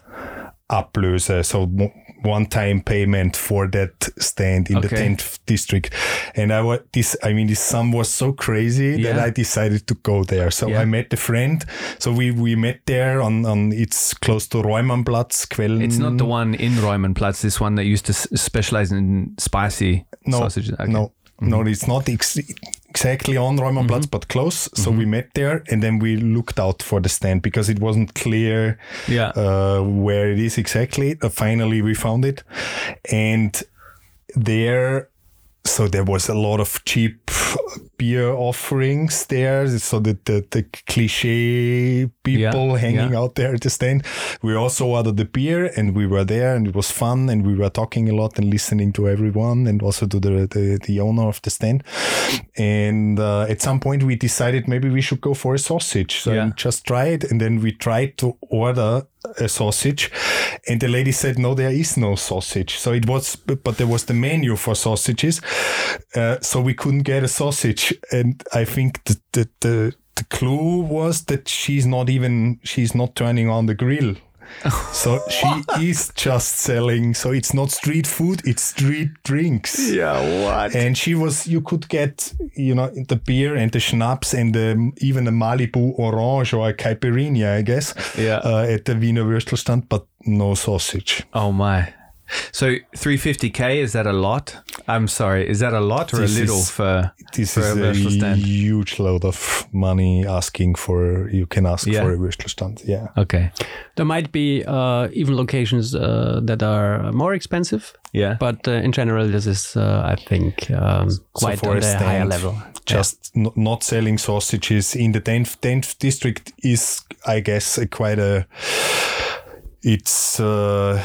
Ablöse. Uh, so one time payment for that stand in the 10th district. And I was this, I mean, this sum was so crazy that I decided to go there. So
Yeah.
I met a friend. So we, we met there on, on, it's close to Reumannplatz, Quellen.
It's not the one in Reumannplatz. This one that used to specialize in spicy
no,
sausages. Okay.
No, mm-hmm. no, it's not ex- exactly on Reumannplatz, but close. So we met there and then we looked out for the stand because it wasn't clear
Yeah.
uh, where it is exactly. Uh, finally, we found it. And there, so there was a lot of cheap beer offerings there. So the, the, the cliche people
Yeah,
hanging
yeah.
out there at the stand. We also ordered the beer and we were there and it was fun and we were talking a lot and listening to everyone and also to the, the, the owner of the stand. And uh, at some point we decided maybe we should go for a sausage. So
Yeah.
Just tried and then we tried to order a sausage and the lady said no there is no sausage. So it was but there was the menu for sausages uh, so we couldn't get a sausage. And i think the, the the the clue was that she's not even she's not turning on the grill so she is just selling so it's not street food it's street drinks
Yeah, what?
and she was you could get you know the beer and the schnapps and the, even a Malibu orange or a caipirinha I guess
Yeah.
uh, at the Wiener Würstelstand but no sausage
Oh my. So 350k is that a lot? I'm sorry, is that a lot or
This
a little
is-
for
this
for
is
a
a
Würstelstand?
huge load of money asking for you can ask
Yeah.
for a Würstelstand yeah
Okay.
There might be uh, even locations uh, that are more expensive,
Yeah.
but uh, in general, this is, uh, I think, um, quite
for
on
a
the higher level.
just n- not selling sausages in the 10th, 10th district is i guess a quite a it's uh,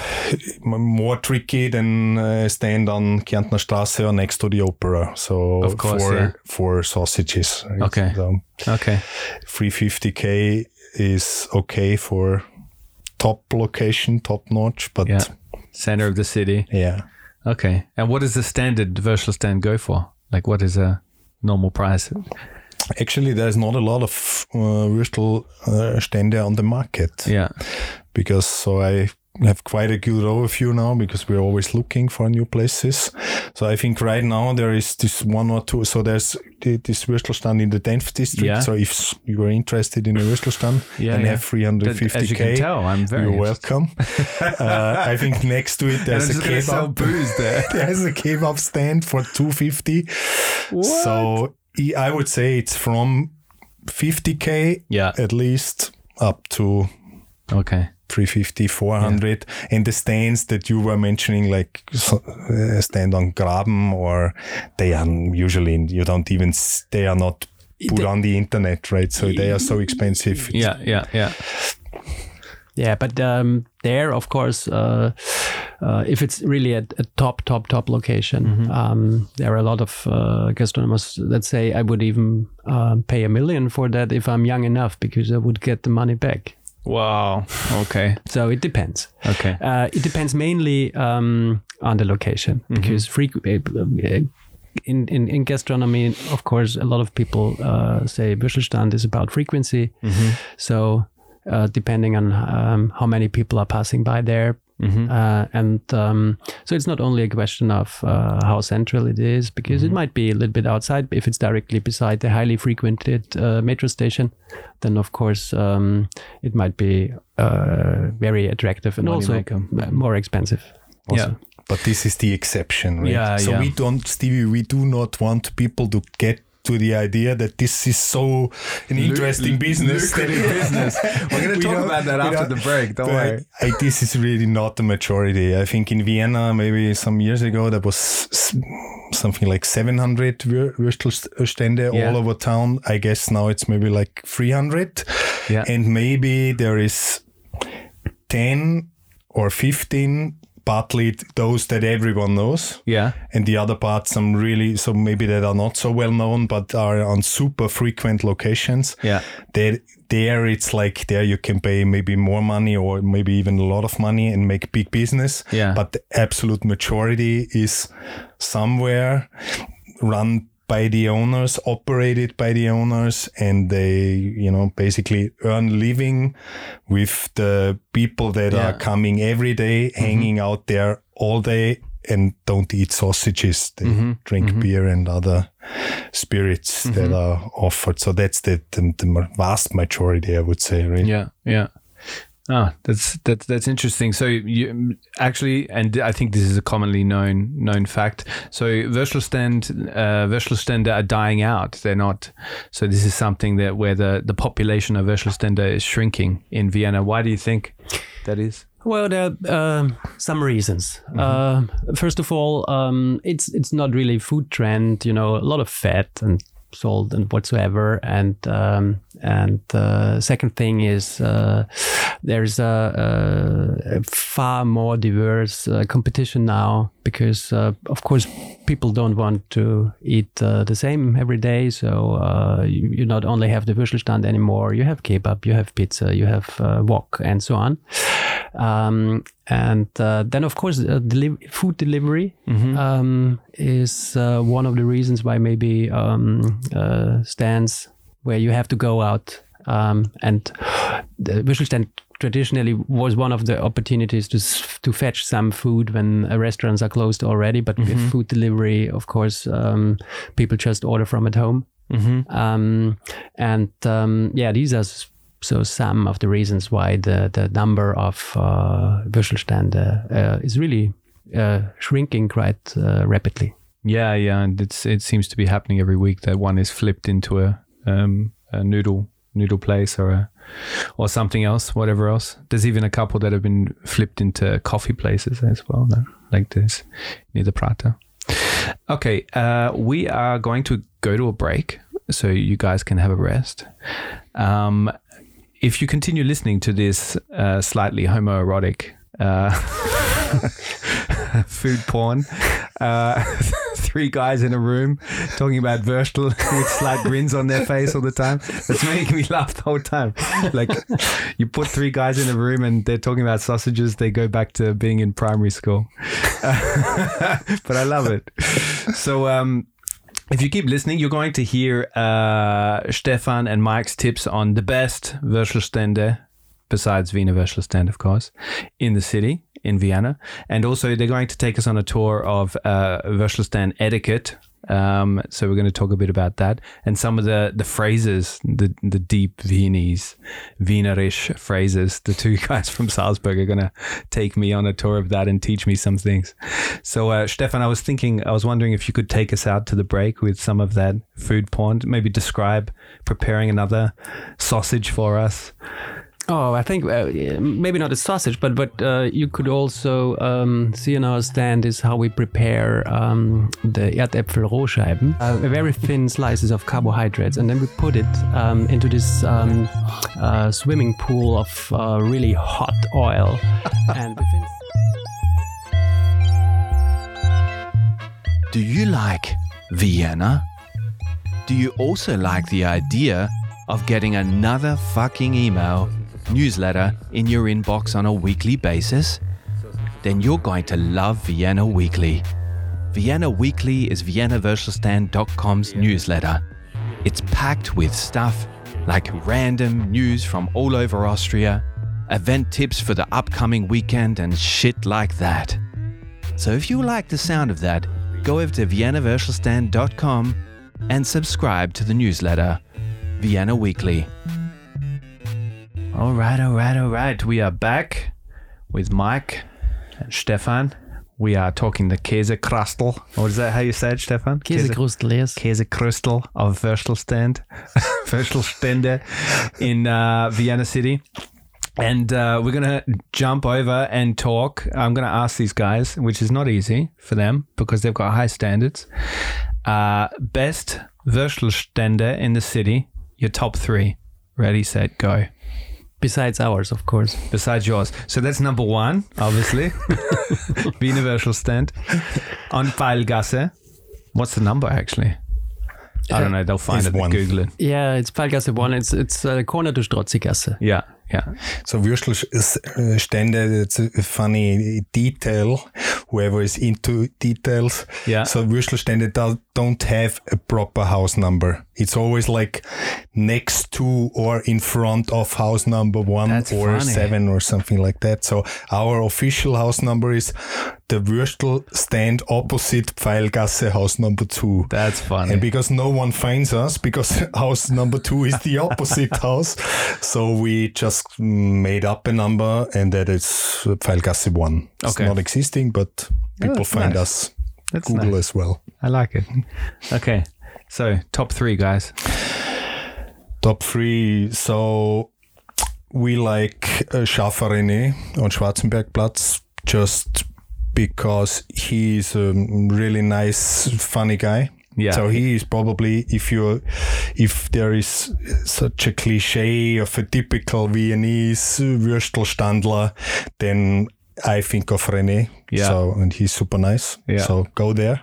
more tricky than a stand on Kärntner Straße or next to the opera. So
Of course,
for
yeah.
for sausages.
Okay.
So
Okay.
350k is okay for top location, top notch, but
Yeah. Center of the city. Yeah. Okay. And what does the standard Würstelstand go for? Like, what is a normal price?
Actually, there's not a lot of uh, Würstel uh, Stände on the market.
Yeah.
Because so I have quite a good overview now because we're always looking for new places. So I think right now there is this one or two. So there's the- this Würstelstand in the 10th district.
Yeah.
So if you are interested in a Würstelstand
Yeah,
and
yeah.
have 350k,
As you can tell, I'm very
you're welcome. uh, I think next to it there's a kebab.
booze there.
there's a kebab stand for 250. So I I would say it's from 50k
Yeah.
at least up to
Okay.
350 400 and the stands that you were mentioning like uh, stand on graben or they are usually you don't even they are not put
They-
on the internet right so they are so expensive
Yeah. Yeah. Yeah.
Yeah, but um, there, of course, uh, uh, if it's really a, a top, top, top location,
Mm-hmm.
um, there are a lot of uh, gastronomers that say I would even um, pay a million for that if I'm young enough because I would get the money back.
Wow. Okay.
So it depends.
Okay.
Uh, it depends mainly um, on the location
Mm-hmm.
because frequ- uh, in, in, in gastronomy, of course, a lot of people uh, say Würstelstand is about frequency.
Mm-hmm.
So uh, depending on um, how many people are passing by there. Uh, and um, so it's not only a question of uh, how central it is, because it might be a little bit outside. If it's directly beside the highly frequented uh, metro station, then of course um, it might be uh, very attractive and also
Moneymaker.
uh, more expensive. Also.
Yeah.
But this is the exception, right?
Yeah,
so
yeah.
we don't, Stevie, we do not want people to get to the idea that this is so an interesting business.
business. We're gonna
We
talk about that after the break, don't worry.
I, this is really not the majority. I think in Vienna, maybe some years ago, there was something like 700 Wür- Würstelstände
Yeah.
all over town. I guess now it's maybe like 300.
Yeah.
And maybe there is 10 or 15, partly those that everyone knows
Yeah.
and the other part some really so maybe that are not so well known but are on super frequent locations
Yeah.
there there it's like there you can pay maybe more money or maybe even a lot of money and make big business
Yeah.
but the absolute majority is somewhere run by the owners operated by the owners and they you know basically earn living with the people that
Yeah.
are coming every day, mm-hmm. hanging out there all day and don't eat sausages. They mm-hmm. drink mm-hmm. beer and other spirits that are offered. So that's the, the, the vast majority i would say right?
Yeah, yeah. Ah, that's that's that's interesting. So you actually, and I think this is a commonly known known fact. So Würstelstand, uh, Würstelstände are dying out. They're not. So this is something that where the the population of virtual Würstelstände is shrinking in Vienna. Why do you think that is?
Well, there are um, some reasons. Uh, first of all, um, it's it's not really food trend. You know, a lot of fat and salt and whatsoever. And um, and uh, second thing is uh, there's a, a, a far more diverse uh, competition now because uh, of course people don't want to eat uh, the same every day. So uh, you, you not only have the Würstelstand anymore, you have kebab, you have pizza, you have uh, wok, and so on. Um, and uh, then, of course, uh, deli- food delivery um, is uh, one of the reasons why maybe um, uh, stands where you have to go out. Um, and the Würstelstand traditionally was one of the opportunities to to fetch some food when uh, restaurants are closed already. But with food delivery, of course, um, people just order from at home. Um, and um, yeah, these are so some of the reasons why the, the number of uh, Würstelstände uh, is really uh, shrinking quite uh, rapidly.
Yeah, yeah, and it's it seems to be happening every week that one is flipped into a um, a noodle noodle place or a or something else, whatever else. There's even a couple that have been flipped into coffee places as well, though, like this near the Prater. Okay, uh, we are going to go to a break so you guys can have a rest. Um, if you continue listening to this uh, slightly homoerotic uh, food porn, uh, three guys in a room talking about Würstel with slight grins on their face all the time. That's making me laugh the whole time. Like you put three guys in a room and they're talking about sausages, they go back to being in primary school. but I love it. So, um, if you keep listening, you're going to hear uh, Stefan and Mike's tips on the best Würstelstände, besides Wiener Würstelstand, of course, in the city, in Vienna. And also, they're going to take us on a tour of uh, etiquette. Um, so we're going to talk a bit about that and some of the, the phrases, the the deep Viennese, Wienerish phrases. The two guys from Salzburg are going to take me on a tour of that and teach me some things. So, uh, Stefan, I was thinking, I was wondering if you could take us out to the break with some of that food porn. Maybe describe preparing another sausage for us.
Oh, I think uh, maybe not a sausage, but but uh, you could also um, see on our stand is how we prepare um, the Erdäpfel Rohscheiben, uh, very thin slices of carbohydrates, and then we put it um, into this um, uh, swimming pool of uh, really hot oil, and within
Do you like Vienna? Do you also like the idea of getting another fucking email, newsletter in your inbox on a weekly basis? Then you're going to love Vienna Weekly. Vienna Weekly is ViennaWürstelstand.com's newsletter. It's packed with stuff like random news from all over Austria, event tips for the upcoming weekend, and shit like that. So if you like the sound of that, go over to ViennaWürstelstand.com and subscribe to the newsletter, Vienna Weekly. All right, all right, all right. We are back with Mike and Stefan. We are talking the Käsekrustel. Or is that how you say it, Stefan?
Käsekrustel, yes.
Käsekrustel of Würstelstand, Würstelstände in uh, Vienna City. And uh, we're going to jump over and talk. I'm going to ask these guys, which is not easy for them because they've got high standards. Uh, best Würstelstände in the city, your top three. Ready, set, go.
Besides ours, of course.
Besides yours. So that's number one, obviously. the universal Würstelstand. On Pfeilgasse. What's the number, actually? I don't know. They'll find
It's
it. They'll
one.
Google it.
Yeah, it's Pfeilgasse 1. It's, it's uh, corner to Strozzigasse.
Yeah, yeah.
So Würstelstände, it's a funny detail. Whoever is into details.
Yeah.
So Würstelstände do- don't have a proper house number. It's always like next to or in front of house number one
That's
or
funny.
seven or something like that. So our official house number is the Würstel stand opposite Pfeilgasse house number two.
That's funny.
And because no one finds us, because house number two is the opposite house, so we just made up a number, and that is Pfeilgasse one. It's
Okay.
not existing, but people find
nice.
us.
That's
Google
nice.
as well.
I like it. Okay. So, top three, guys.
Top three. So we like uh, on Schwarzenbergplatz just because he's a really nice, funny guy.
Yeah.
So he is probably if you if there is such a cliche of a typical Viennese Würstelstandler, then I think of René.
Yeah.
So and he's super nice.
Yeah.
So go there.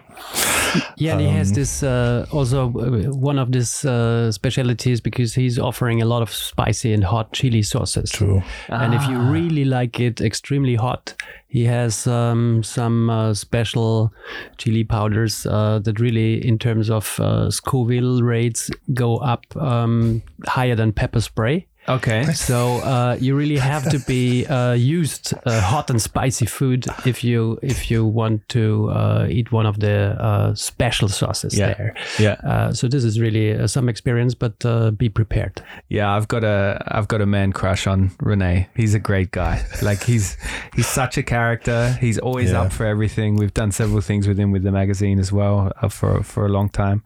Yeah, and he has this uh, also uh, one of his uh, specialities because he's offering a lot of spicy and hot chili sauces.
True.
And if you really like it extremely hot, he has um, some uh, special chili powders uh, that really, in terms of uh, Scoville rates, go up um, higher than pepper spray.
Okay.
So uh, you really have to be uh, used uh, hot and spicy food if you if you want to uh, eat one of the uh, special sauces
Yeah.
there.
Yeah.
Uh, so this is really uh, some experience, but uh, be prepared.
Yeah, I've got a I've got a man crush on Rene. He's a great guy. Like he's he's such a character. He's always
Yeah.
up for everything. We've done several things with him with the magazine as well uh, for for a long time.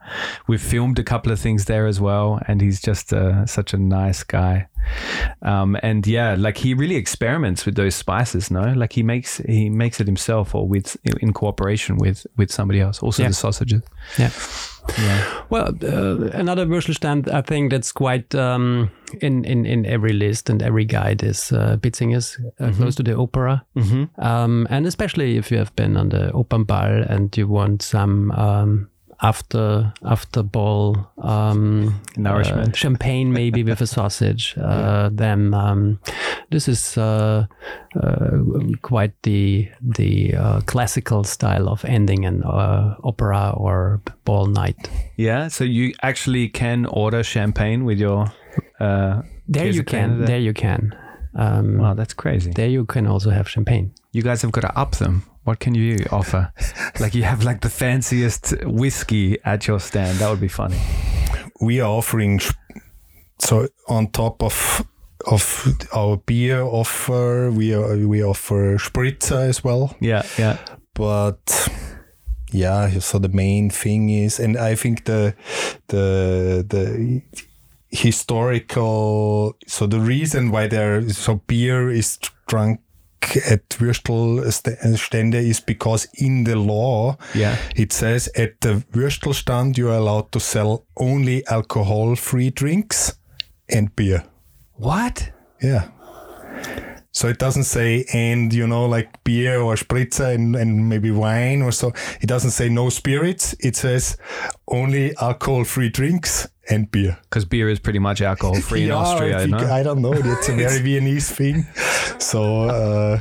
We've filmed a couple of things there as well, and he's just uh, such a nice guy. Um, and yeah, like he really experiments with those spices. No, like he makes he makes it himself or with in cooperation with with somebody else. Also
Yeah.
the sausages.
Yeah.
Yeah.
Well, uh, another Würstelstand I think that's quite um, in, in, in every list and every guide is uh, Bitzinger's, uh, close to the opera.
Mm-hmm.
Um, and especially if you have been on the Opernball and you want some um, after after ball um,
Nourishment.
uh, champagne maybe with a sausage, uh, then um, this is uh, uh, quite the the uh, classical style of ending an uh, opera or ball night.
Yeah. So you actually can order champagne with your. Uh,
There you can.
there?
There you can. Um,
Wow, that's crazy.
There you can also have champagne.
You guys have got to up them. What can you offer? like you have like the fanciest whiskey at your stand. That would be funny.
we are offering so on top of of our beer offer we are, we offer spritzer as well
Yeah, yeah.
but yeah so the main thing is and i think the the the historical so the reason why there so beer is drunk at Würstelstände is because in the law
Yeah.
it says at the Würstelstand you are allowed to sell only alcohol-free drinks and beer.
What?
Yeah. So it doesn't say and you know like beer or spritzer and, and maybe wine or so. It doesn't say no spirits. It says only alcohol-free drinks and beer.
Because beer is pretty much alcohol free in Austria,
I, think-
know?
I don't know. It's a very Viennese thing. So uh,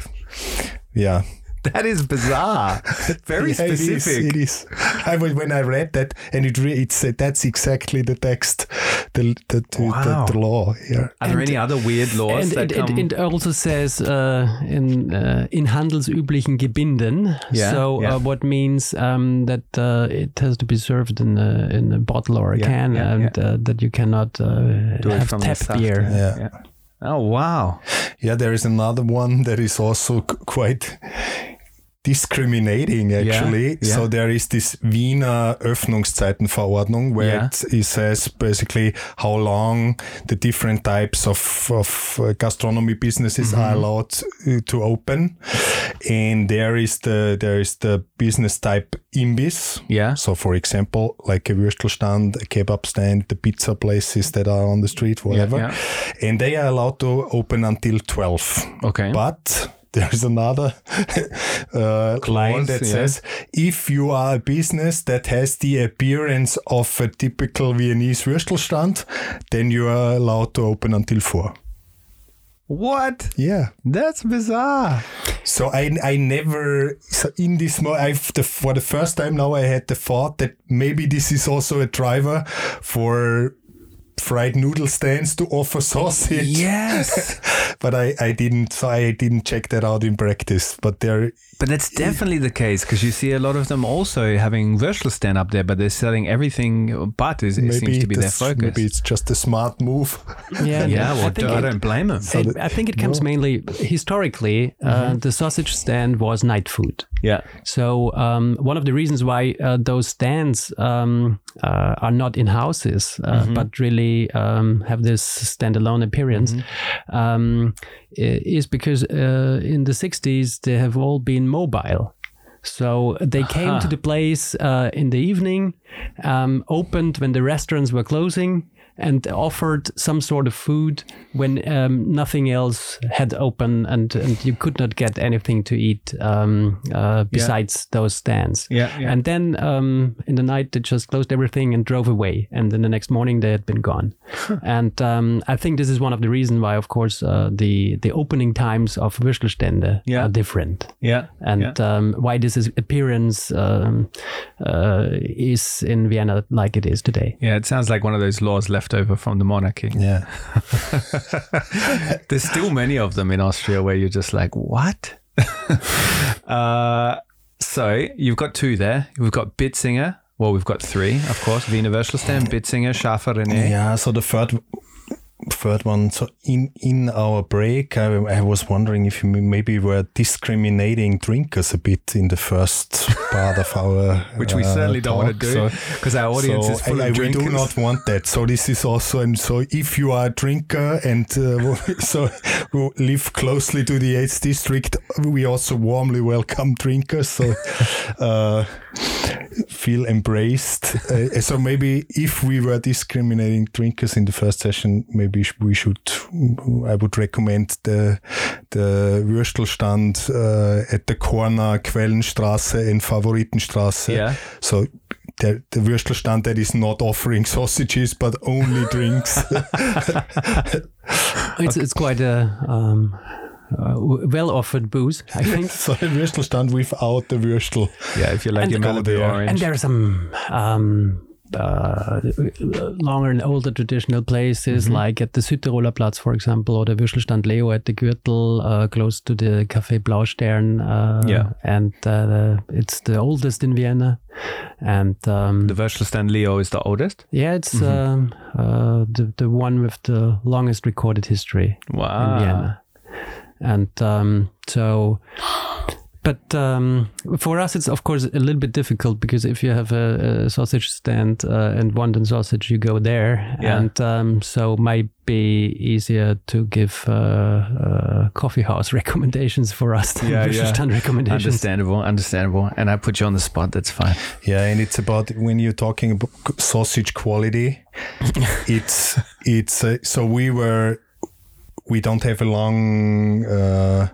yeah.
That is bizarre. Very
Yeah, it is,
specific.
It is. I was when I read that, and it re- it said that's exactly the text, the the, the,
Wow.
the, the law here.
Are there any other weird laws
And
that
it, it,
come?
it also says uh, in uh, in handelsüblichen Gebinden.
Yeah,
so
yeah.
Uh, what means um, that uh, it has to be served in a, in a bottle or a
Yeah,
can,
yeah,
and Uh, that you cannot uh,
Do
have
from the
tap
Saft.
beer.
Oh wow.
Yeah, there is another one that is also quite discriminating actually.
yeah.
So there is this Wiener Öffnungszeitenverordnung where
Yeah.
it, it says basically how long the different types of, of uh, gastronomy businesses are allowed uh, to open. And there is the there is the business type Imbiss.
Yeah.
So for example, like a Würstelstand, a kebab stand, the pizza places that are on the street, whatever.
yeah.
And they are allowed to open until 12.
Okay.
But there's another uh, line that
yeah.
says if you are a business that has the appearance of a typical Viennese Würstelstand, then you are allowed to open until 4.
what?
Yeah.
That's bizarre.
So I, I never so in this mo I've the, for the first time now I had the thought that maybe this is also a driver for fried noodle stands to offer sausage.
Yes.
but I, I didn't so I didn't check that out in practice. But there
But that's definitely the case because you see a lot of them also having Würstelstand up there, but they're selling everything. But is, it
maybe
seems to be their focus.
Maybe it's just a smart move.
Yeah,
yeah, well,
I think
I
it-
don't blame them.
it- I think it comes mainly historically. Uh, the sausage stand was night food.
Yeah.
So um, one of the reasons why uh, those stands um, uh, are not in houses, uh, but really um, have this standalone appearance, um, is because uh, in the '60s they have all been mobile. So they came to the place uh, in the evening, um, opened when the restaurants were closing, and offered some sort of food when um, nothing else had open and, and you could not get anything to eat um, uh, besides those stands.
Yeah, yeah.
And then um, in the night, they just closed everything and drove away. And then the next morning, they had been gone. and um, I think this is one of the reasons why, of course, uh, the, the opening times of Würstelstände
Yeah.
are different
Yeah.
and um, why this is appearance um, uh, is in Vienna like it is today.
Yeah, it sounds like one of those laws left over from the monarchy.
Yeah.
There's still many of them in Austria where you're just like, what? uh, so you've got two there. We've got Bitzinger. Well, we've got three, of course. Wiener Würstelstand, Bitzinger, Schafer, René.
Yeah. So the third third one. So in in our break, I, I was wondering if you maybe were discriminating drinkers a bit in the first part of our
Which we
uh,
certainly don't want to
talk.
do
So-
because our audience
so
is full
I-
of
I- we do not want that. So this is also, and so if you are a drinker and uh, so who live closely to the 8th district, we also warmly welcome drinkers. So uh, feel embraced. Uh, so maybe if we were discriminating drinkers in the first session, maybe we should. I would recommend the the Würstelstand uh, at the corner Quellenstraße and Favoritenstraße.
Yeah.
So the, the Würstelstand that is not offering sausages but only drinks.
It's it's quite a um, uh, well offered booze, I think.
so the Würstelstand without the Würstel.
Yeah, if you like
And
your
go
Malibu
there.
orange.
and there are some um, uh, longer and older traditional places,
Mm-hmm.
like at the Südtiroler Platz, for example, or the Würstelstand Leo at the Gürtel, uh, close to the Café Blaustern. Uh,
Yeah.
And uh, it's the oldest in Vienna. And um,
the Würstelstand Leo is the oldest.
yeah, it's
Mm-hmm.
um, uh, the, the one with the longest recorded history in
Wow.
Vienna. And um, so, but um, for us, it's of course a little bit difficult because if you have a, a sausage stand uh, and want a sausage, you go there.
Yeah.
And um, so might be easier to give uh, uh, coffee house recommendations for us than
Yeah, yeah.
stand recommendations.
Understandable, understandable. And I put you on the spot. That's fine.
Yeah, and it's about when you're talking about sausage quality. it's it's uh, so we were we don't have a long uh,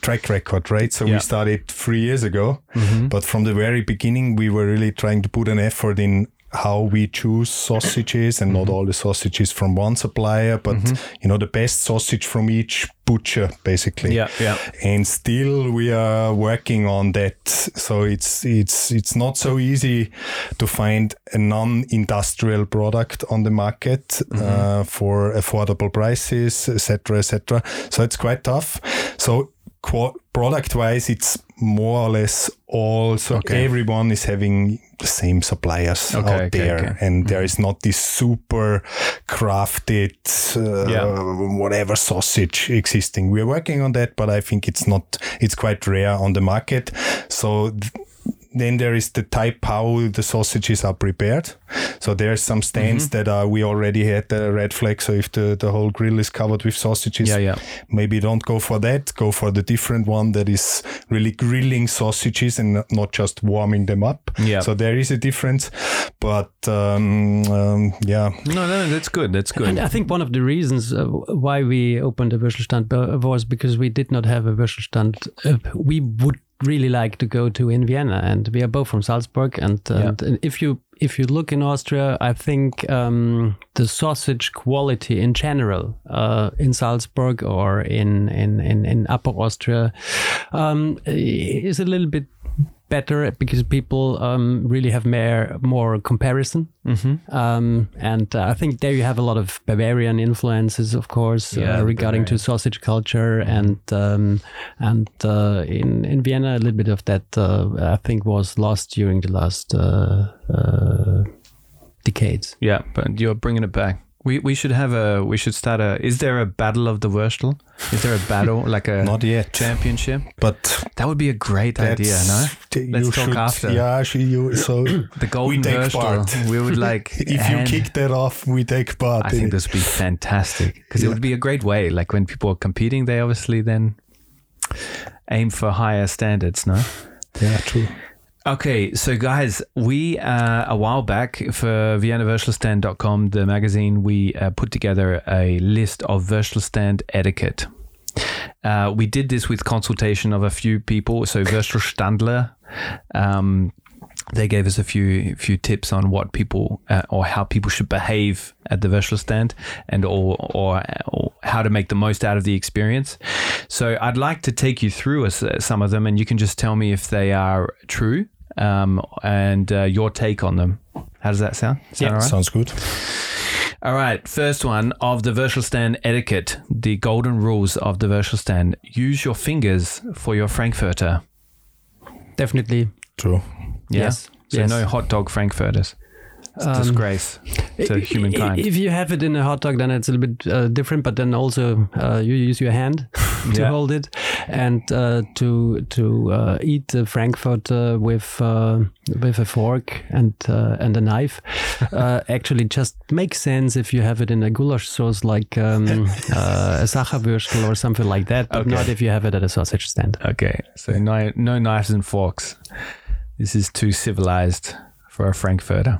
track record, right? So
Yeah.
we started three years ago, but from the very beginning, we were really trying to put an effort in how we choose sausages and not mm-hmm. all the sausages from one supplier, but mm-hmm. you know the best sausage from each butcher basically.
Yeah, yeah.
And still we are working on that. So it's it's it's not so easy to find a non-industrial product on the market mm-hmm. uh, for affordable prices, etc., etc. So it's quite tough. So qu- product-wise, it's more or less all. So
Okay.
everyone is having the same suppliers
Okay,
out
okay,
there, and there is not this super crafted uh,
Yeah.
whatever sausage existing. We are working on that, but I think it's not. It's quite rare on the market. So. Th- then there is the type how the sausages are prepared. So there are some stands
Mm-hmm.
that are we already had the red flag. So if the, the whole grill is covered with sausages,
Yeah, yeah.
maybe don't go for that. Go for the different one that is really grilling sausages and not- not just warming them up.
Yeah.
So there is a difference, but um, um, yeah,
No, no, that's good. That's good.
And I think one of the reasons uh, why we opened a Würstelstand b- was because we did not have a Würstelstand. Uh, we would really like to go to in Vienna, and we are both from Salzburg. And, and, and if you if you look in Austria, I think um, the sausage quality in general uh, in Salzburg or in in in, in Upper Austria um, is a little bit better because people um, really have more more comparison, um, and uh, I think there you have a lot of Bavarian influences, of course,
Yeah,
uh, regarding to sausage culture, and um, and uh, in in Vienna a little bit of that uh, I think was lost during the last uh, uh, decades.
Yeah, but you're bringing it back. We we should have a we should start a. Is there a battle of the Würstel? Is there a battle like a
not yet.
championship?
But
That would be a great idea, no? Let's talk
should,
after.
Yeah, you, so
The golden
take
Würstel.
part.
We would like.
if you kick that off, we take part.
I
in
think this would be fantastic because it would be a great way. Like when people are competing, they obviously then aim for higher standards, no?
Yeah, true.
Okay, so guys, we uh, a while back for ViennaWürstelstand.com, the magazine, we uh, put together a list of Würstelstand etiquette. Uh, we did this with consultation of a few people. So Würstelstandler, um, they gave us a few few tips on what people uh, or how people should behave at the Würstelstand and or, or or how to make the most out of the experience. So I'd like to take you through us, uh, some of them, and you can just tell me if they are true um, and uh, your take on them. How does that sound? Sound all right?
Sounds good.
All right, first one of the Würstelstand etiquette, the golden rules of the Würstelstand. Use your fingers for your Frankfurter.
Definitely.
True.
Yeah?
Yes,
So
yes.
no hot dog Frankfurters. It's a
Um,
disgrace to humankind.
If you have it in a hot dog, then it's a little bit uh, different. But then also uh, you use your hand to
Yeah.
hold it, and uh, to to uh, eat the Frankfurter with uh, with a fork and uh, and a knife. uh, actually, just makes sense if you have it in a goulash sauce like um, uh, a Sacherwürstel or something like that, but
Okay.
not if you have it at a sausage stand.
Okay, so no, no knives and forks. This is too civilized for a Frankfurter.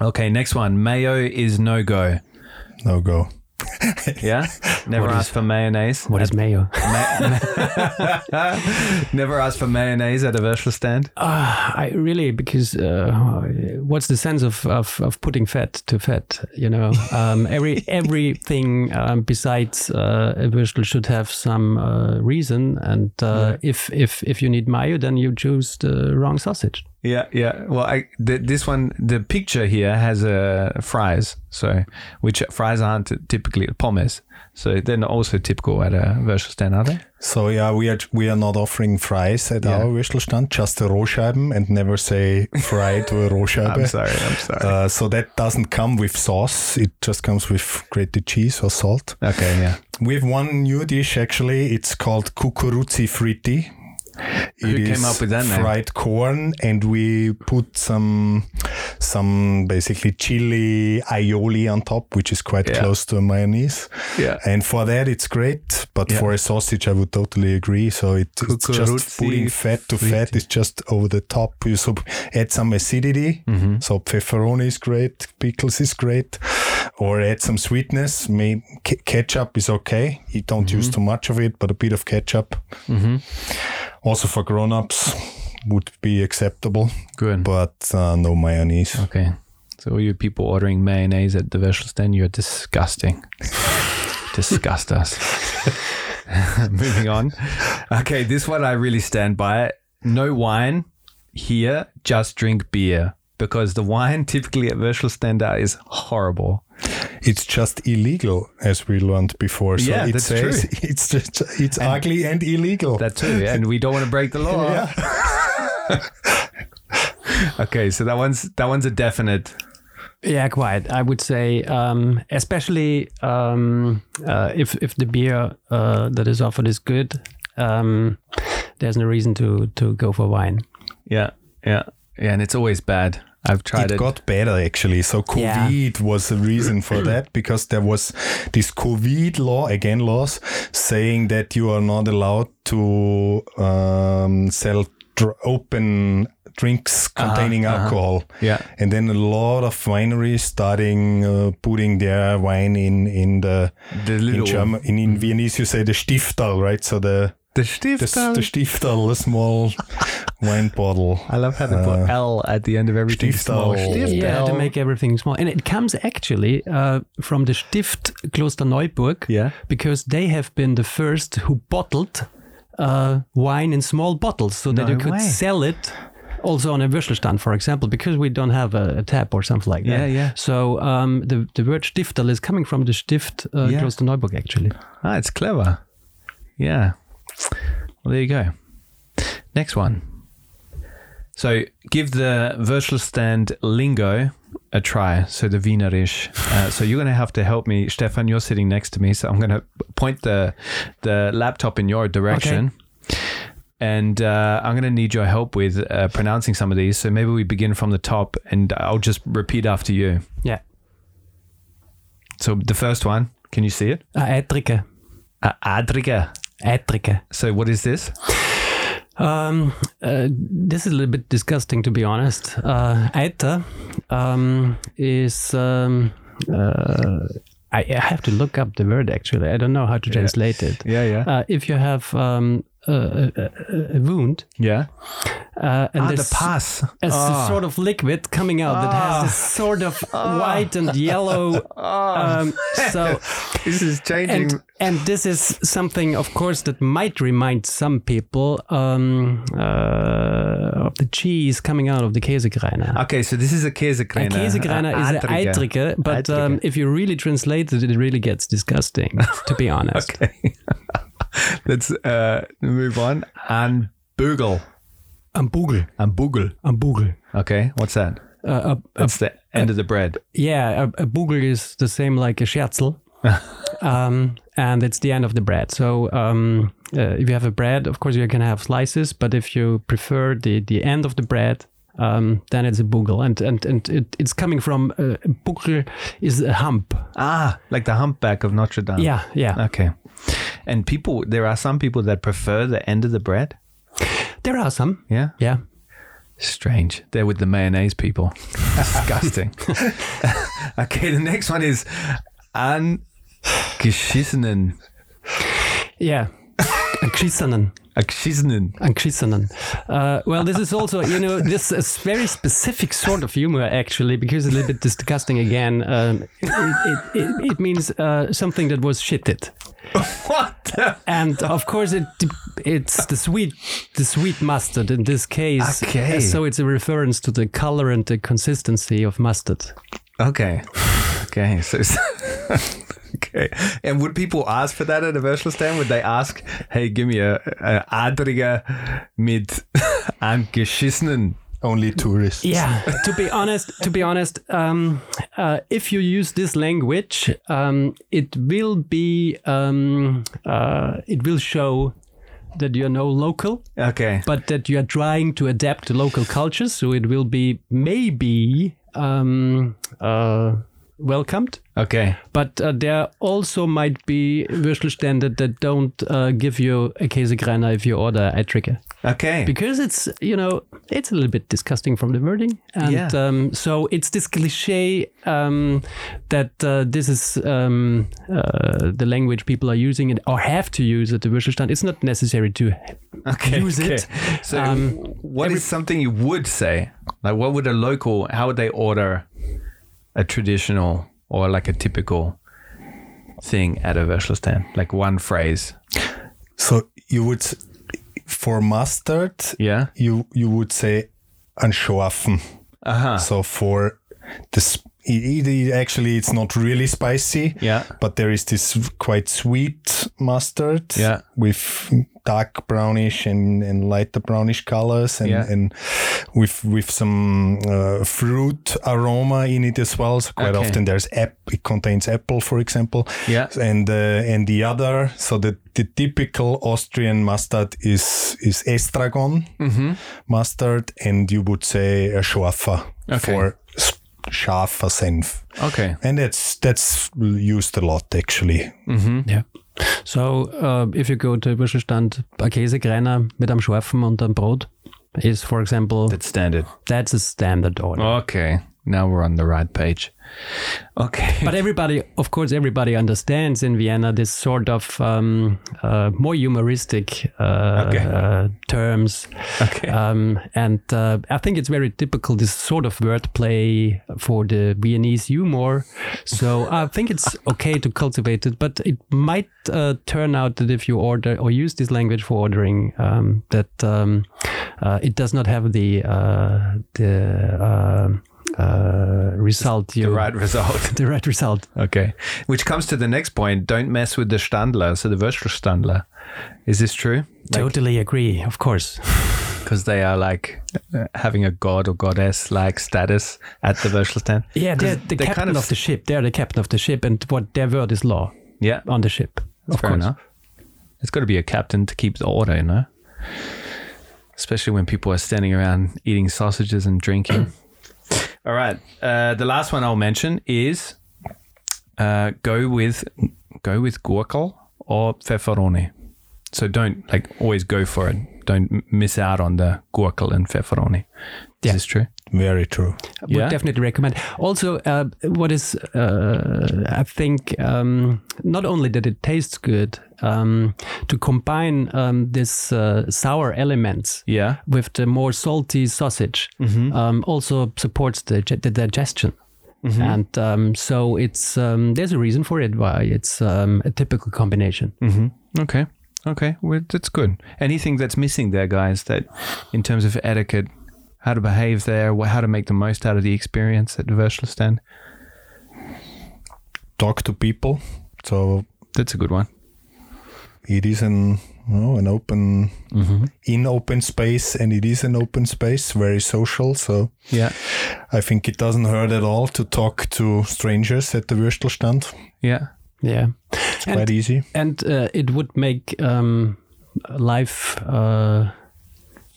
Okay, next one. Mayo is no go.
No go.
Yeah, never
What
ask
is-
for mayonnaise.
What is mayo?
never ask for mayonnaise at a Würstelstand.
Uh, I really because uh, what's the sense of, of, of putting fat to fat? You know, um, every everything um, besides uh, a würstel should have some uh, reason, and uh, if if if you need mayo, then you choose the wrong sausage.
Yeah, yeah. Well, I th- this one, the picture here has uh, fries, so which fries aren't typically pommes, so they're not also typical at a Würstelstand, are they?
So yeah, we are we are not offering fries at
Yeah.
our Würstelstand, just a Rohscheiben, and never say fry to a Rohscheibe.
I'm sorry, I'm sorry.
Uh, so that doesn't come with sauce. It just comes with grated cheese or salt.
okay, yeah.
We have one new dish actually. It's called cucuruzzi fritti.
Who
It
came
is
up with that name?
fried corn, and we put some some basically chili aioli on top, which is quite
Yeah.
close to a mayonnaise.
Yeah.
And for that, it's great. But
Yeah.
for a sausage, I would totally agree. So it, it's just putting fat to fat is just over the top. You so add some acidity.
Mm-hmm.
So pepperoni is great, pickles is great, or add some sweetness. May ketchup is okay. You don't use
Mm-hmm.
too much of it, but a bit of ketchup. Also for grown-ups would be acceptable,
Good.
but uh, no mayonnaise.
Okay. So you people ordering mayonnaise at the Würstelstand, you're disgusting. Disgust us. Moving on. Okay, this one I really stand by. No wine here, just drink beer. Because the wine typically at Würstelständer is horrible.
It's just illegal, as we learned before. So
Yeah,
it
that's
says
true.
it's just it's ugly and illegal.
That too, and we don't want to break the law.
yeah.
Okay, so that one's that one's a definite.
Yeah, quite. I would say, um, especially um, uh, if if the beer uh, that is offered is good, um, there's no reason to to go for wine.
Yeah, yeah, yeah, and it's always bad. I've tried
it
it.
got better actually. So
Yeah.
COVID was the reason for that because there was this COVID law again laws saying that you are not allowed to um, sell dr- open drinks containing alcohol.
Yeah.
And then a lot of wineries starting uh, putting their wine in in the
The
in German in, in Viennese you say the Stiftal, right? So the
the
the,
Stiftal.
the Stiftal, the small wine bottle.
I love how they put
Uh,
L at the end of everything.
Stiftal.
Small. Stiftal.
Yeah, to make everything small, and it comes actually uh, from the Stift Klosterneuburg.
Yeah.
because they have been the first who bottled uh, wine in small bottles so that
No
you could
way.
sell it also on a Würstelstand, for example, because we don't have a, a tap or something like that.
Yeah, yeah.
So um, the, the word Stiftel is coming from the Stift uh,
Yeah.
Klosterneuburg, actually.
Ah, it's clever. Yeah. Well, there you go. Next one. So give the Würstelstand lingo a try. So the Wienerisch. Uh, so you're going to have to help me, Stephan. You're sitting next to me, so I'm going to point the the laptop in your direction. And uh, I'm going to need your help with uh, pronouncing some of these. So maybe we begin from the top, and I'll just repeat after you.
Yeah.
So the first one, can you see it?
Uh, Eitrige.
Uh, Adrige.
Eitrige.
So what is this?
Um, uh, this is a little bit disgusting, to be honest. Uh, Eiter um, is. Um, uh, I, I have to look up the word actually. I don't know how to translate it.
Yeah, yeah.
Uh, if you have um, a, a, a- wound
Yeah.
uh, and
Ah, the
there's
pass.
a
Ah.
sort of liquid coming out that has this sort of white and yellow. Um, so
This is changing.
and and this is something, of course, that might remind some people um, uh, of the cheese coming out of the Käsekrainer.
okay, so this is a
A
Käsekrainer.
Käsekrainer is an
Adrige.
Eitrige, but um, if you really translate it, it really gets disgusting, to be honest.
Okay. Let's uh, move on. And Bugel.
Am Bugel.
And Bugel.
Am Bugel.
Okay, what's that?
Uh, a, a,
That's the end of the bread.
yeah, a, a Bugel is the same like a Scherzel. um, and it's the end of the bread. So um, uh, if you have a bread, of course you can have slices, but if you prefer the, the end of the bread, um, then it's a Bugel. And, and, and it, it's coming from uh, Bugel is a hump.
Ah, like the humpback of Notre Dame.
Yeah, yeah.
Okay. And people, there are some people that prefer the end of the bread.
There are some.
Yeah.
Yeah.
Strange. They're with the mayonnaise people. Disgusting. okay, the next one is angeschissenen.
Yeah. Angeschissenen.
Angeschissenen.
Angeschissenen. Uh, well, this is also, you know, this is very specific sort of humor, actually, because it's a little bit disgusting again. Um, it, it, it, it means uh, something that was shitted.
What?
And of course, it it's the sweet the sweet mustard in this case.
Okay.
So it's a reference to the color and the consistency of mustard.
Okay. Okay. So, okay. And would people ask for that at a Würstelstand? Would they ask, hey, give me a, a Adriger mit angeschissenen?
Only tourists.
Yeah, to be honest, to be honest, um, uh, if you use this language, um, it will be um, uh, it will show that you are no local,
Okay.
but that you are trying to adapt to local cultures. So it will be maybe um, uh, welcomed.
Okay.
But uh, there also might be Würstelstände that don't uh, give you a Käsekrainer if you order Eitrige.
Okay.
Because it's, you know, it's a little bit disgusting from the wording. And
Yeah.
um, so it's this cliche um, that uh, this is um, uh, the language people are using it or have to use at the Würstelstand. It's not necessary to
okay.
use
okay.
it.
So,
Um,
what is something you would say? Like, what would a local? How would they order a traditional or like a typical thing at a Würstelstand? Like one phrase.
So you would, for mustard,
Yeah.
you you would say anschoaffen.
Uh huh.
So for this, it, it, actually, it's not really spicy.
Yeah.
But there is this quite sweet mustard.
Yeah.
With dark brownish and, and lighter brownish colors, and,
Yeah.
and with with some uh, fruit aroma in it as well. So quite
Okay.
often there's app. It contains apple, for example.
Yeah.
And uh, and the other, so the the typical Austrian mustard is is estragon
Mm-hmm.
mustard, and you would say a Schwaffer
Okay.
for s- scharfer Senf,
Okay.
and that's that's used a lot actually.
Yeah. So, uh, if you go to a Würstelstand, ein Käsekrainer mit einem Schorfen und einem Brot is, for example,
That's standard.
that's a standard order.
Okay. Now we're on the right page. Okay.
But everybody, of course, everybody understands in Vienna this sort of um, uh, more humoristic uh,
Okay.
uh, terms.
Okay.
Um, and uh, I think it's very typical, this sort of wordplay for the Viennese humor. So I think it's okay to cultivate it, but it might uh, turn out that if you order or use this language for ordering, um, that um, uh, it does not have the uh, the uh, result you
the right result.
the right result.
Okay. Which comes to the next point. Don't mess with the Standler, so the Würstelstandler. Is this true?
Totally agree, of course.
Because they are like uh, having a god or goddess like status at the Würstelstand.
Yeah, they're the
they
captain
kind
of, the ship. They're the captain of the ship, and what their word is law
Yeah.
on the ship.
That's
of
fair
course.
enough. It's got to be a captain to keep the order, you know? Especially when people are standing around eating sausages and drinking. All right. Uh, the last one I'll mention is uh, go with go with Gurkel or Pfefferoni. So don't like always go for it. Don't miss out on the Gurkel and Pfefferoni. Is
Yeah.
this true?
Very true.
would
Yeah.
definitely recommend. Also, uh, what is uh, I think um, not only that it tastes good, um, to combine um, this uh, sour elements
Yeah.
with the more salty sausage um, also supports the, the digestion. And um, so it's um, there's a reason for it why it's um, a typical combination.
Mm-hmm. Okay. Okay. Well, that's good. Anything that's missing there, guys, that in terms of etiquette, how to behave there, how to make the most out of the experience at the Würstelstand?
Talk to people. So
That's a good one.
it is an you know, an open in open space, and it is an open space, very social. So
Yeah.
I think it doesn't hurt at all to talk to strangers at the Würstelstand.
Yeah.
Yeah,
It's
And-
quite easy.
and uh, it would make um, life uh,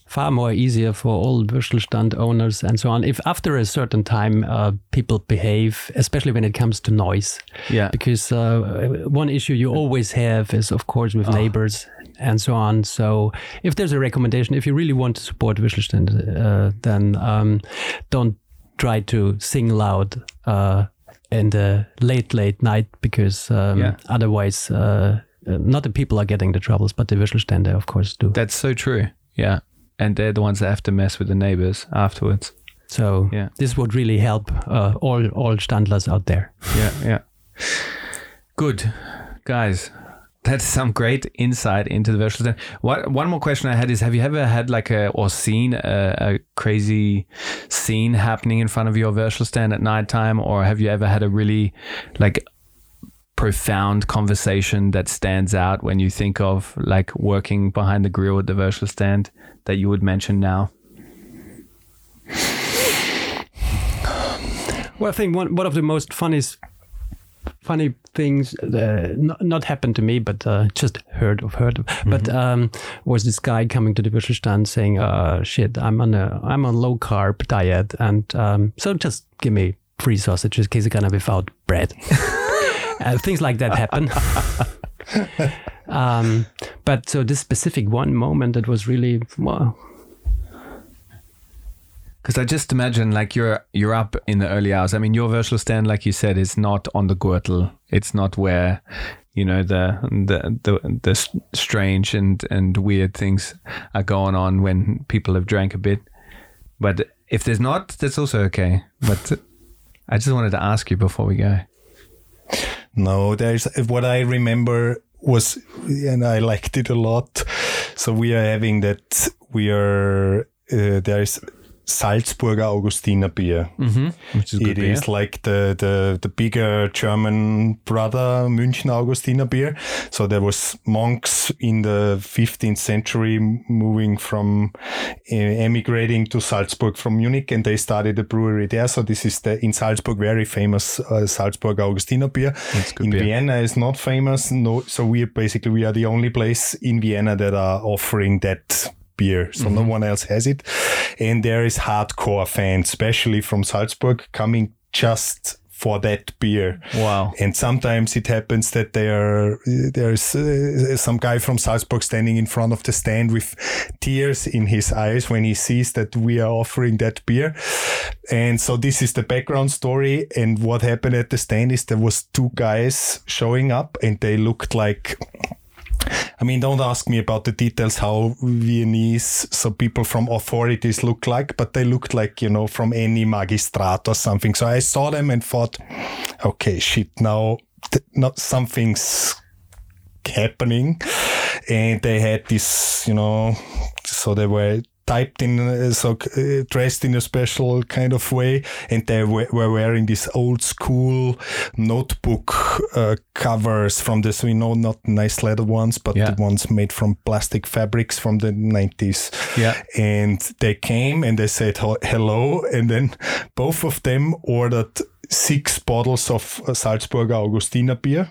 far more easier for all Würstelstand owners and so on. If after a certain time uh, people behave, especially when it comes to noise,
Yeah.
because uh, one issue you always have is, of course, with neighbors and so on. So if there's a recommendation, if you really want to support Würstelstand, uh, then um, don't try to sing loud. Uh, in the late, late night, because um,
Yeah.
otherwise, uh, uh, not the people are getting the troubles, but the Würstelstände, of course, do.
That's so true. Yeah. And they're the ones that have to mess with the neighbors afterwards.
So
Yeah.
this would really help uh, all all Standlers out there.
Yeah. Yeah. Good. Guys, that's some great insight into the Würstelstand. What, one more question I had is have you ever had like a or seen a, a crazy scene happening in front of your Würstelstand at nighttime or have you ever had a really like profound conversation that stands out when you think of like working behind the grill at the Würstelstand that you would mention now?
Well, I think one one of the most funniest funny things uh, not, not happened to me, but uh, just heard of heard of. But um, was this guy coming to the Würstelstand saying, uh, "Shit, I'm on a I'm on low carb diet, and um, so just give me free sausages, Käsekrainer without bread." uh, things like that happen. um, but so this specific one moment that was really well,
Because I just imagine like you're you're up in the early hours. I mean, your Würstelstand, like you said, is not on the Gürtel. It's not where you know the the the, the strange and and weird things are going on when people have drank a bit. But if there's not, that's also okay. But I just wanted to ask you before we go.
No, there's what I remember was, and I liked it a lot. So we are having that. We are uh, there's Salzburger Augustiner beer.
Mm-hmm. Which is
It
good
is like the, the the bigger German brother München Augustiner beer. So there was monks in the 15th century moving from uh, emigrating to Salzburg from Munich, and they started a brewery there. So this is the in Salzburg very famous uh, Salzburg Augustiner beer. in
beer.
Vienna is not famous. No, so we are basically we are the only place in Vienna that are offering that beer. So no one else has it. And there is hardcore fans, especially from Salzburg, coming just for that beer.
Wow.
And sometimes it happens that there there's uh, some guy from Salzburg standing in front of the stand with tears in his eyes when he sees that we are offering that beer. And so this is the background story. And what happened at the stand is there was two guys showing up and they looked like I mean, don't ask me about the details how Viennese, so people from authorities look like, but they looked like, you know, from any magistrat or something. So I saw them and thought, okay, shit, now th- not something's happening. And they had this, you know, so they were typed in, uh, so uh, dressed in a special kind of way, and they were, wearing these old school notebook uh, covers from this, you know, not nice leather ones, but
Yeah.
the ones made from plastic fabrics from the 90s.
Yeah.
And they came and they said hello, and then both of them ordered six bottles of uh, Salzburger Augustiner beer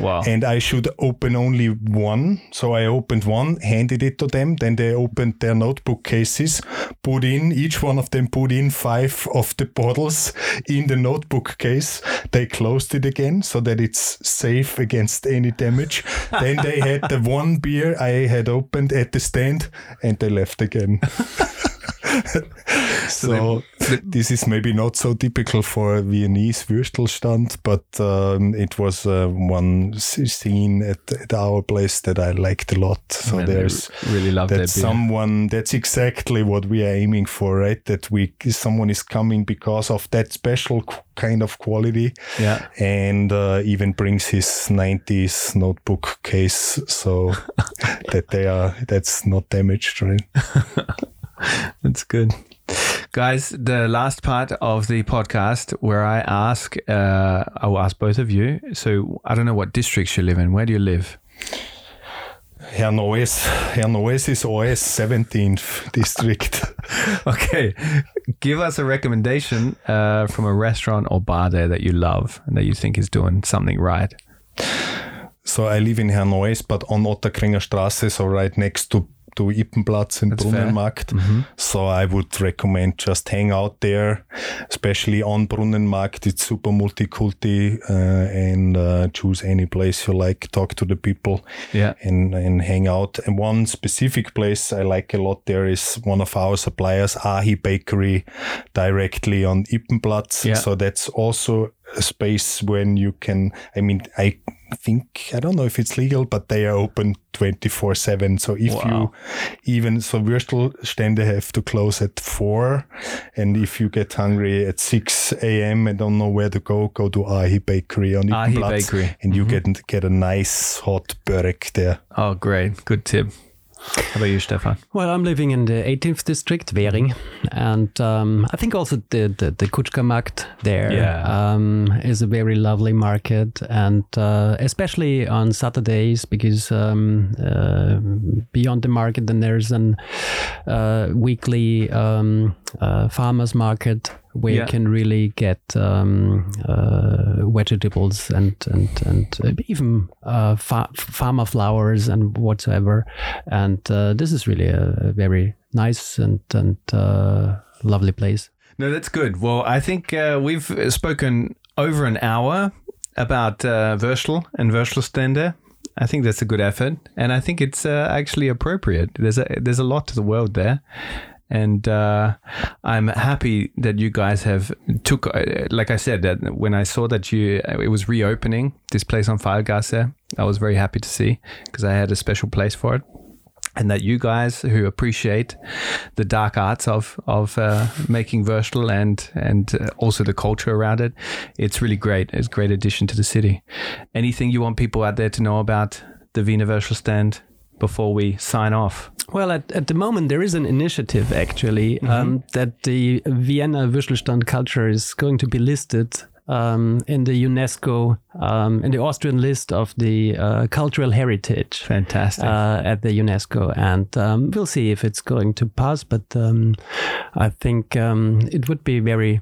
Wow.
and I should open only one. So I opened one, handed it to them. Then they opened their notebook cases, put in, each one of them put in five of the bottles in the notebook case. They closed it again so that it's safe against any damage. then they had the one beer I had opened at the stand and they left again. so this is maybe not so typical for a Viennese Würstelstand, but um, it was uh, one scene at, at our place that I liked a lot. So
Man,
there's
really love
that
beer.
someone that's exactly what we are aiming for, right? That we someone is coming because of that special kind of quality,
Yeah.
and uh, even brings his 90s notebook case so that they are that's not damaged, right?
That's good. Guys, the last part of the podcast where I ask, uh, I will ask both of you. So I don't know what districts you live in. Where do you live?
Hernals is OS 17th district.
Okay. Give us a recommendation uh, from a restaurant or bar there that you love and that you think is doing something right.
so I live in Hernals, but on Ottakringer Straße, so right next to to Yppenplatz in
That's.
Brunnenmarkt. So I would recommend just hang out there, especially on Brunnenmarkt. It's super multi-culti uh, and uh, choose any place you like, talk to the people
Yeah.
and, and hang out. And one specific place I like a lot there is one of our suppliers, Ahi Bakery, directly on Yppenplatz.
Yeah.
So that's also a space when you can, I mean, I think, I don't know if it's legal, but they are open 24 7. So if
Wow.
you even, so Würstelstände have to close at 4. And if you get hungry at 6 a.m. and don't know where to go, go to Ahi Bakery on
Ahi Bakery.
And you mm-hmm. get, get a nice hot börek there.
Oh, great. Good tip. How about you, Stephan?
Well, I'm living in the 18th district, Währing, and um, I think also the the, the Kutschker Markt there
Yeah.
um, is a very lovely market, and uh, especially on Saturdays because um, uh, beyond the market, then there's an uh, weekly um, uh, farmers market where
Yeah.
you can really get um, uh, vegetables and and and uh, even uh, fa- farmer flowers and whatsoever. And uh, this is really a, a very nice and and uh, lovely place.
No, that's good. Well, I think uh, we've spoken over an hour about uh, Würstel and Würstelstände. I think that's a good effort, and I think it's uh, actually appropriate. There's a there's a lot to the world there, and uh, I'm happy that you guys have took. Uh, like I said, that when I saw that you it was reopening this place on Pfeilgasse, I was very happy to see because I had a special place for it. and that you guys who appreciate the dark arts of of uh, making Würstel and and uh, also the culture around it, it's really great. It's a great addition to the city. Anything you want people out there to know about the Wiener Würstel stand before we sign off?
Well, at, at the moment, there is an initiative actually um, that the Vienna Würstelstand culture is going to be listed um, in the UNESCO, um, in the Austrian list of the uh, cultural heritage.
Fantastic.
Uh, at the UNESCO, and um, we'll see if it's going to pass. But um, I think um, it would be very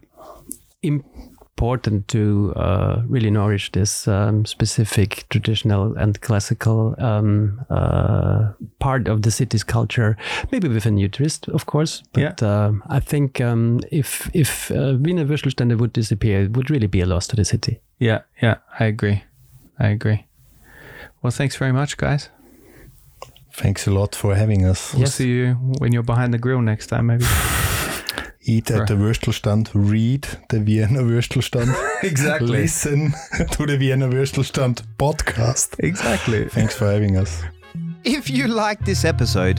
important to uh, really nourish this um, specific traditional and classical um, uh, part of the city's culture, maybe with a new twist, of course. But
Yeah.
um, I think um, if if uh, Wiener Würstelstände would disappear, it would really be a loss to the city.
yeah, yeah, I agree. I agree. Well, thanks very much, guys.
Thanks a lot for having us.
We'll
Yes.
see you when you're behind the grill next time, maybe.
Eat at the Würstelstand, read the Vienna Würstelstand,
exactly.
listen to the Vienna Würstelstand podcast.
Exactly.
Thanks for having us.
If you liked this episode,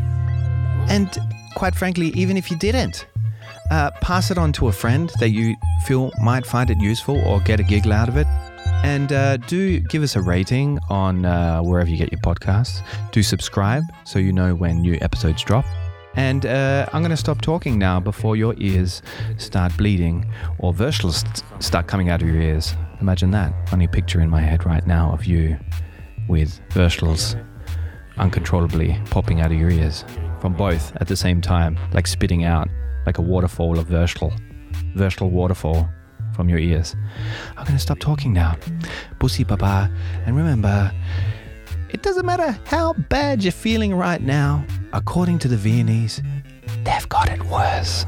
and quite frankly, even if you didn't, uh, pass it on to a friend that you feel might find it useful or get a giggle out of it. And uh, do give us a rating on uh, wherever you get your podcasts. Do subscribe so you know when new episodes drop. And uh, I'm going to stop talking now before your ears start bleeding or Würstels start coming out of your ears. Imagine that. Funny picture in my head right now of you with Würstels uncontrollably popping out of your ears from both at the same time, like spitting out like a waterfall of Würstel. Würstel waterfall from your ears. I'm going to stop talking now. Bussy baba. And remember, it doesn't matter how bad you're feeling right now, according to the Viennese, they've got it worse.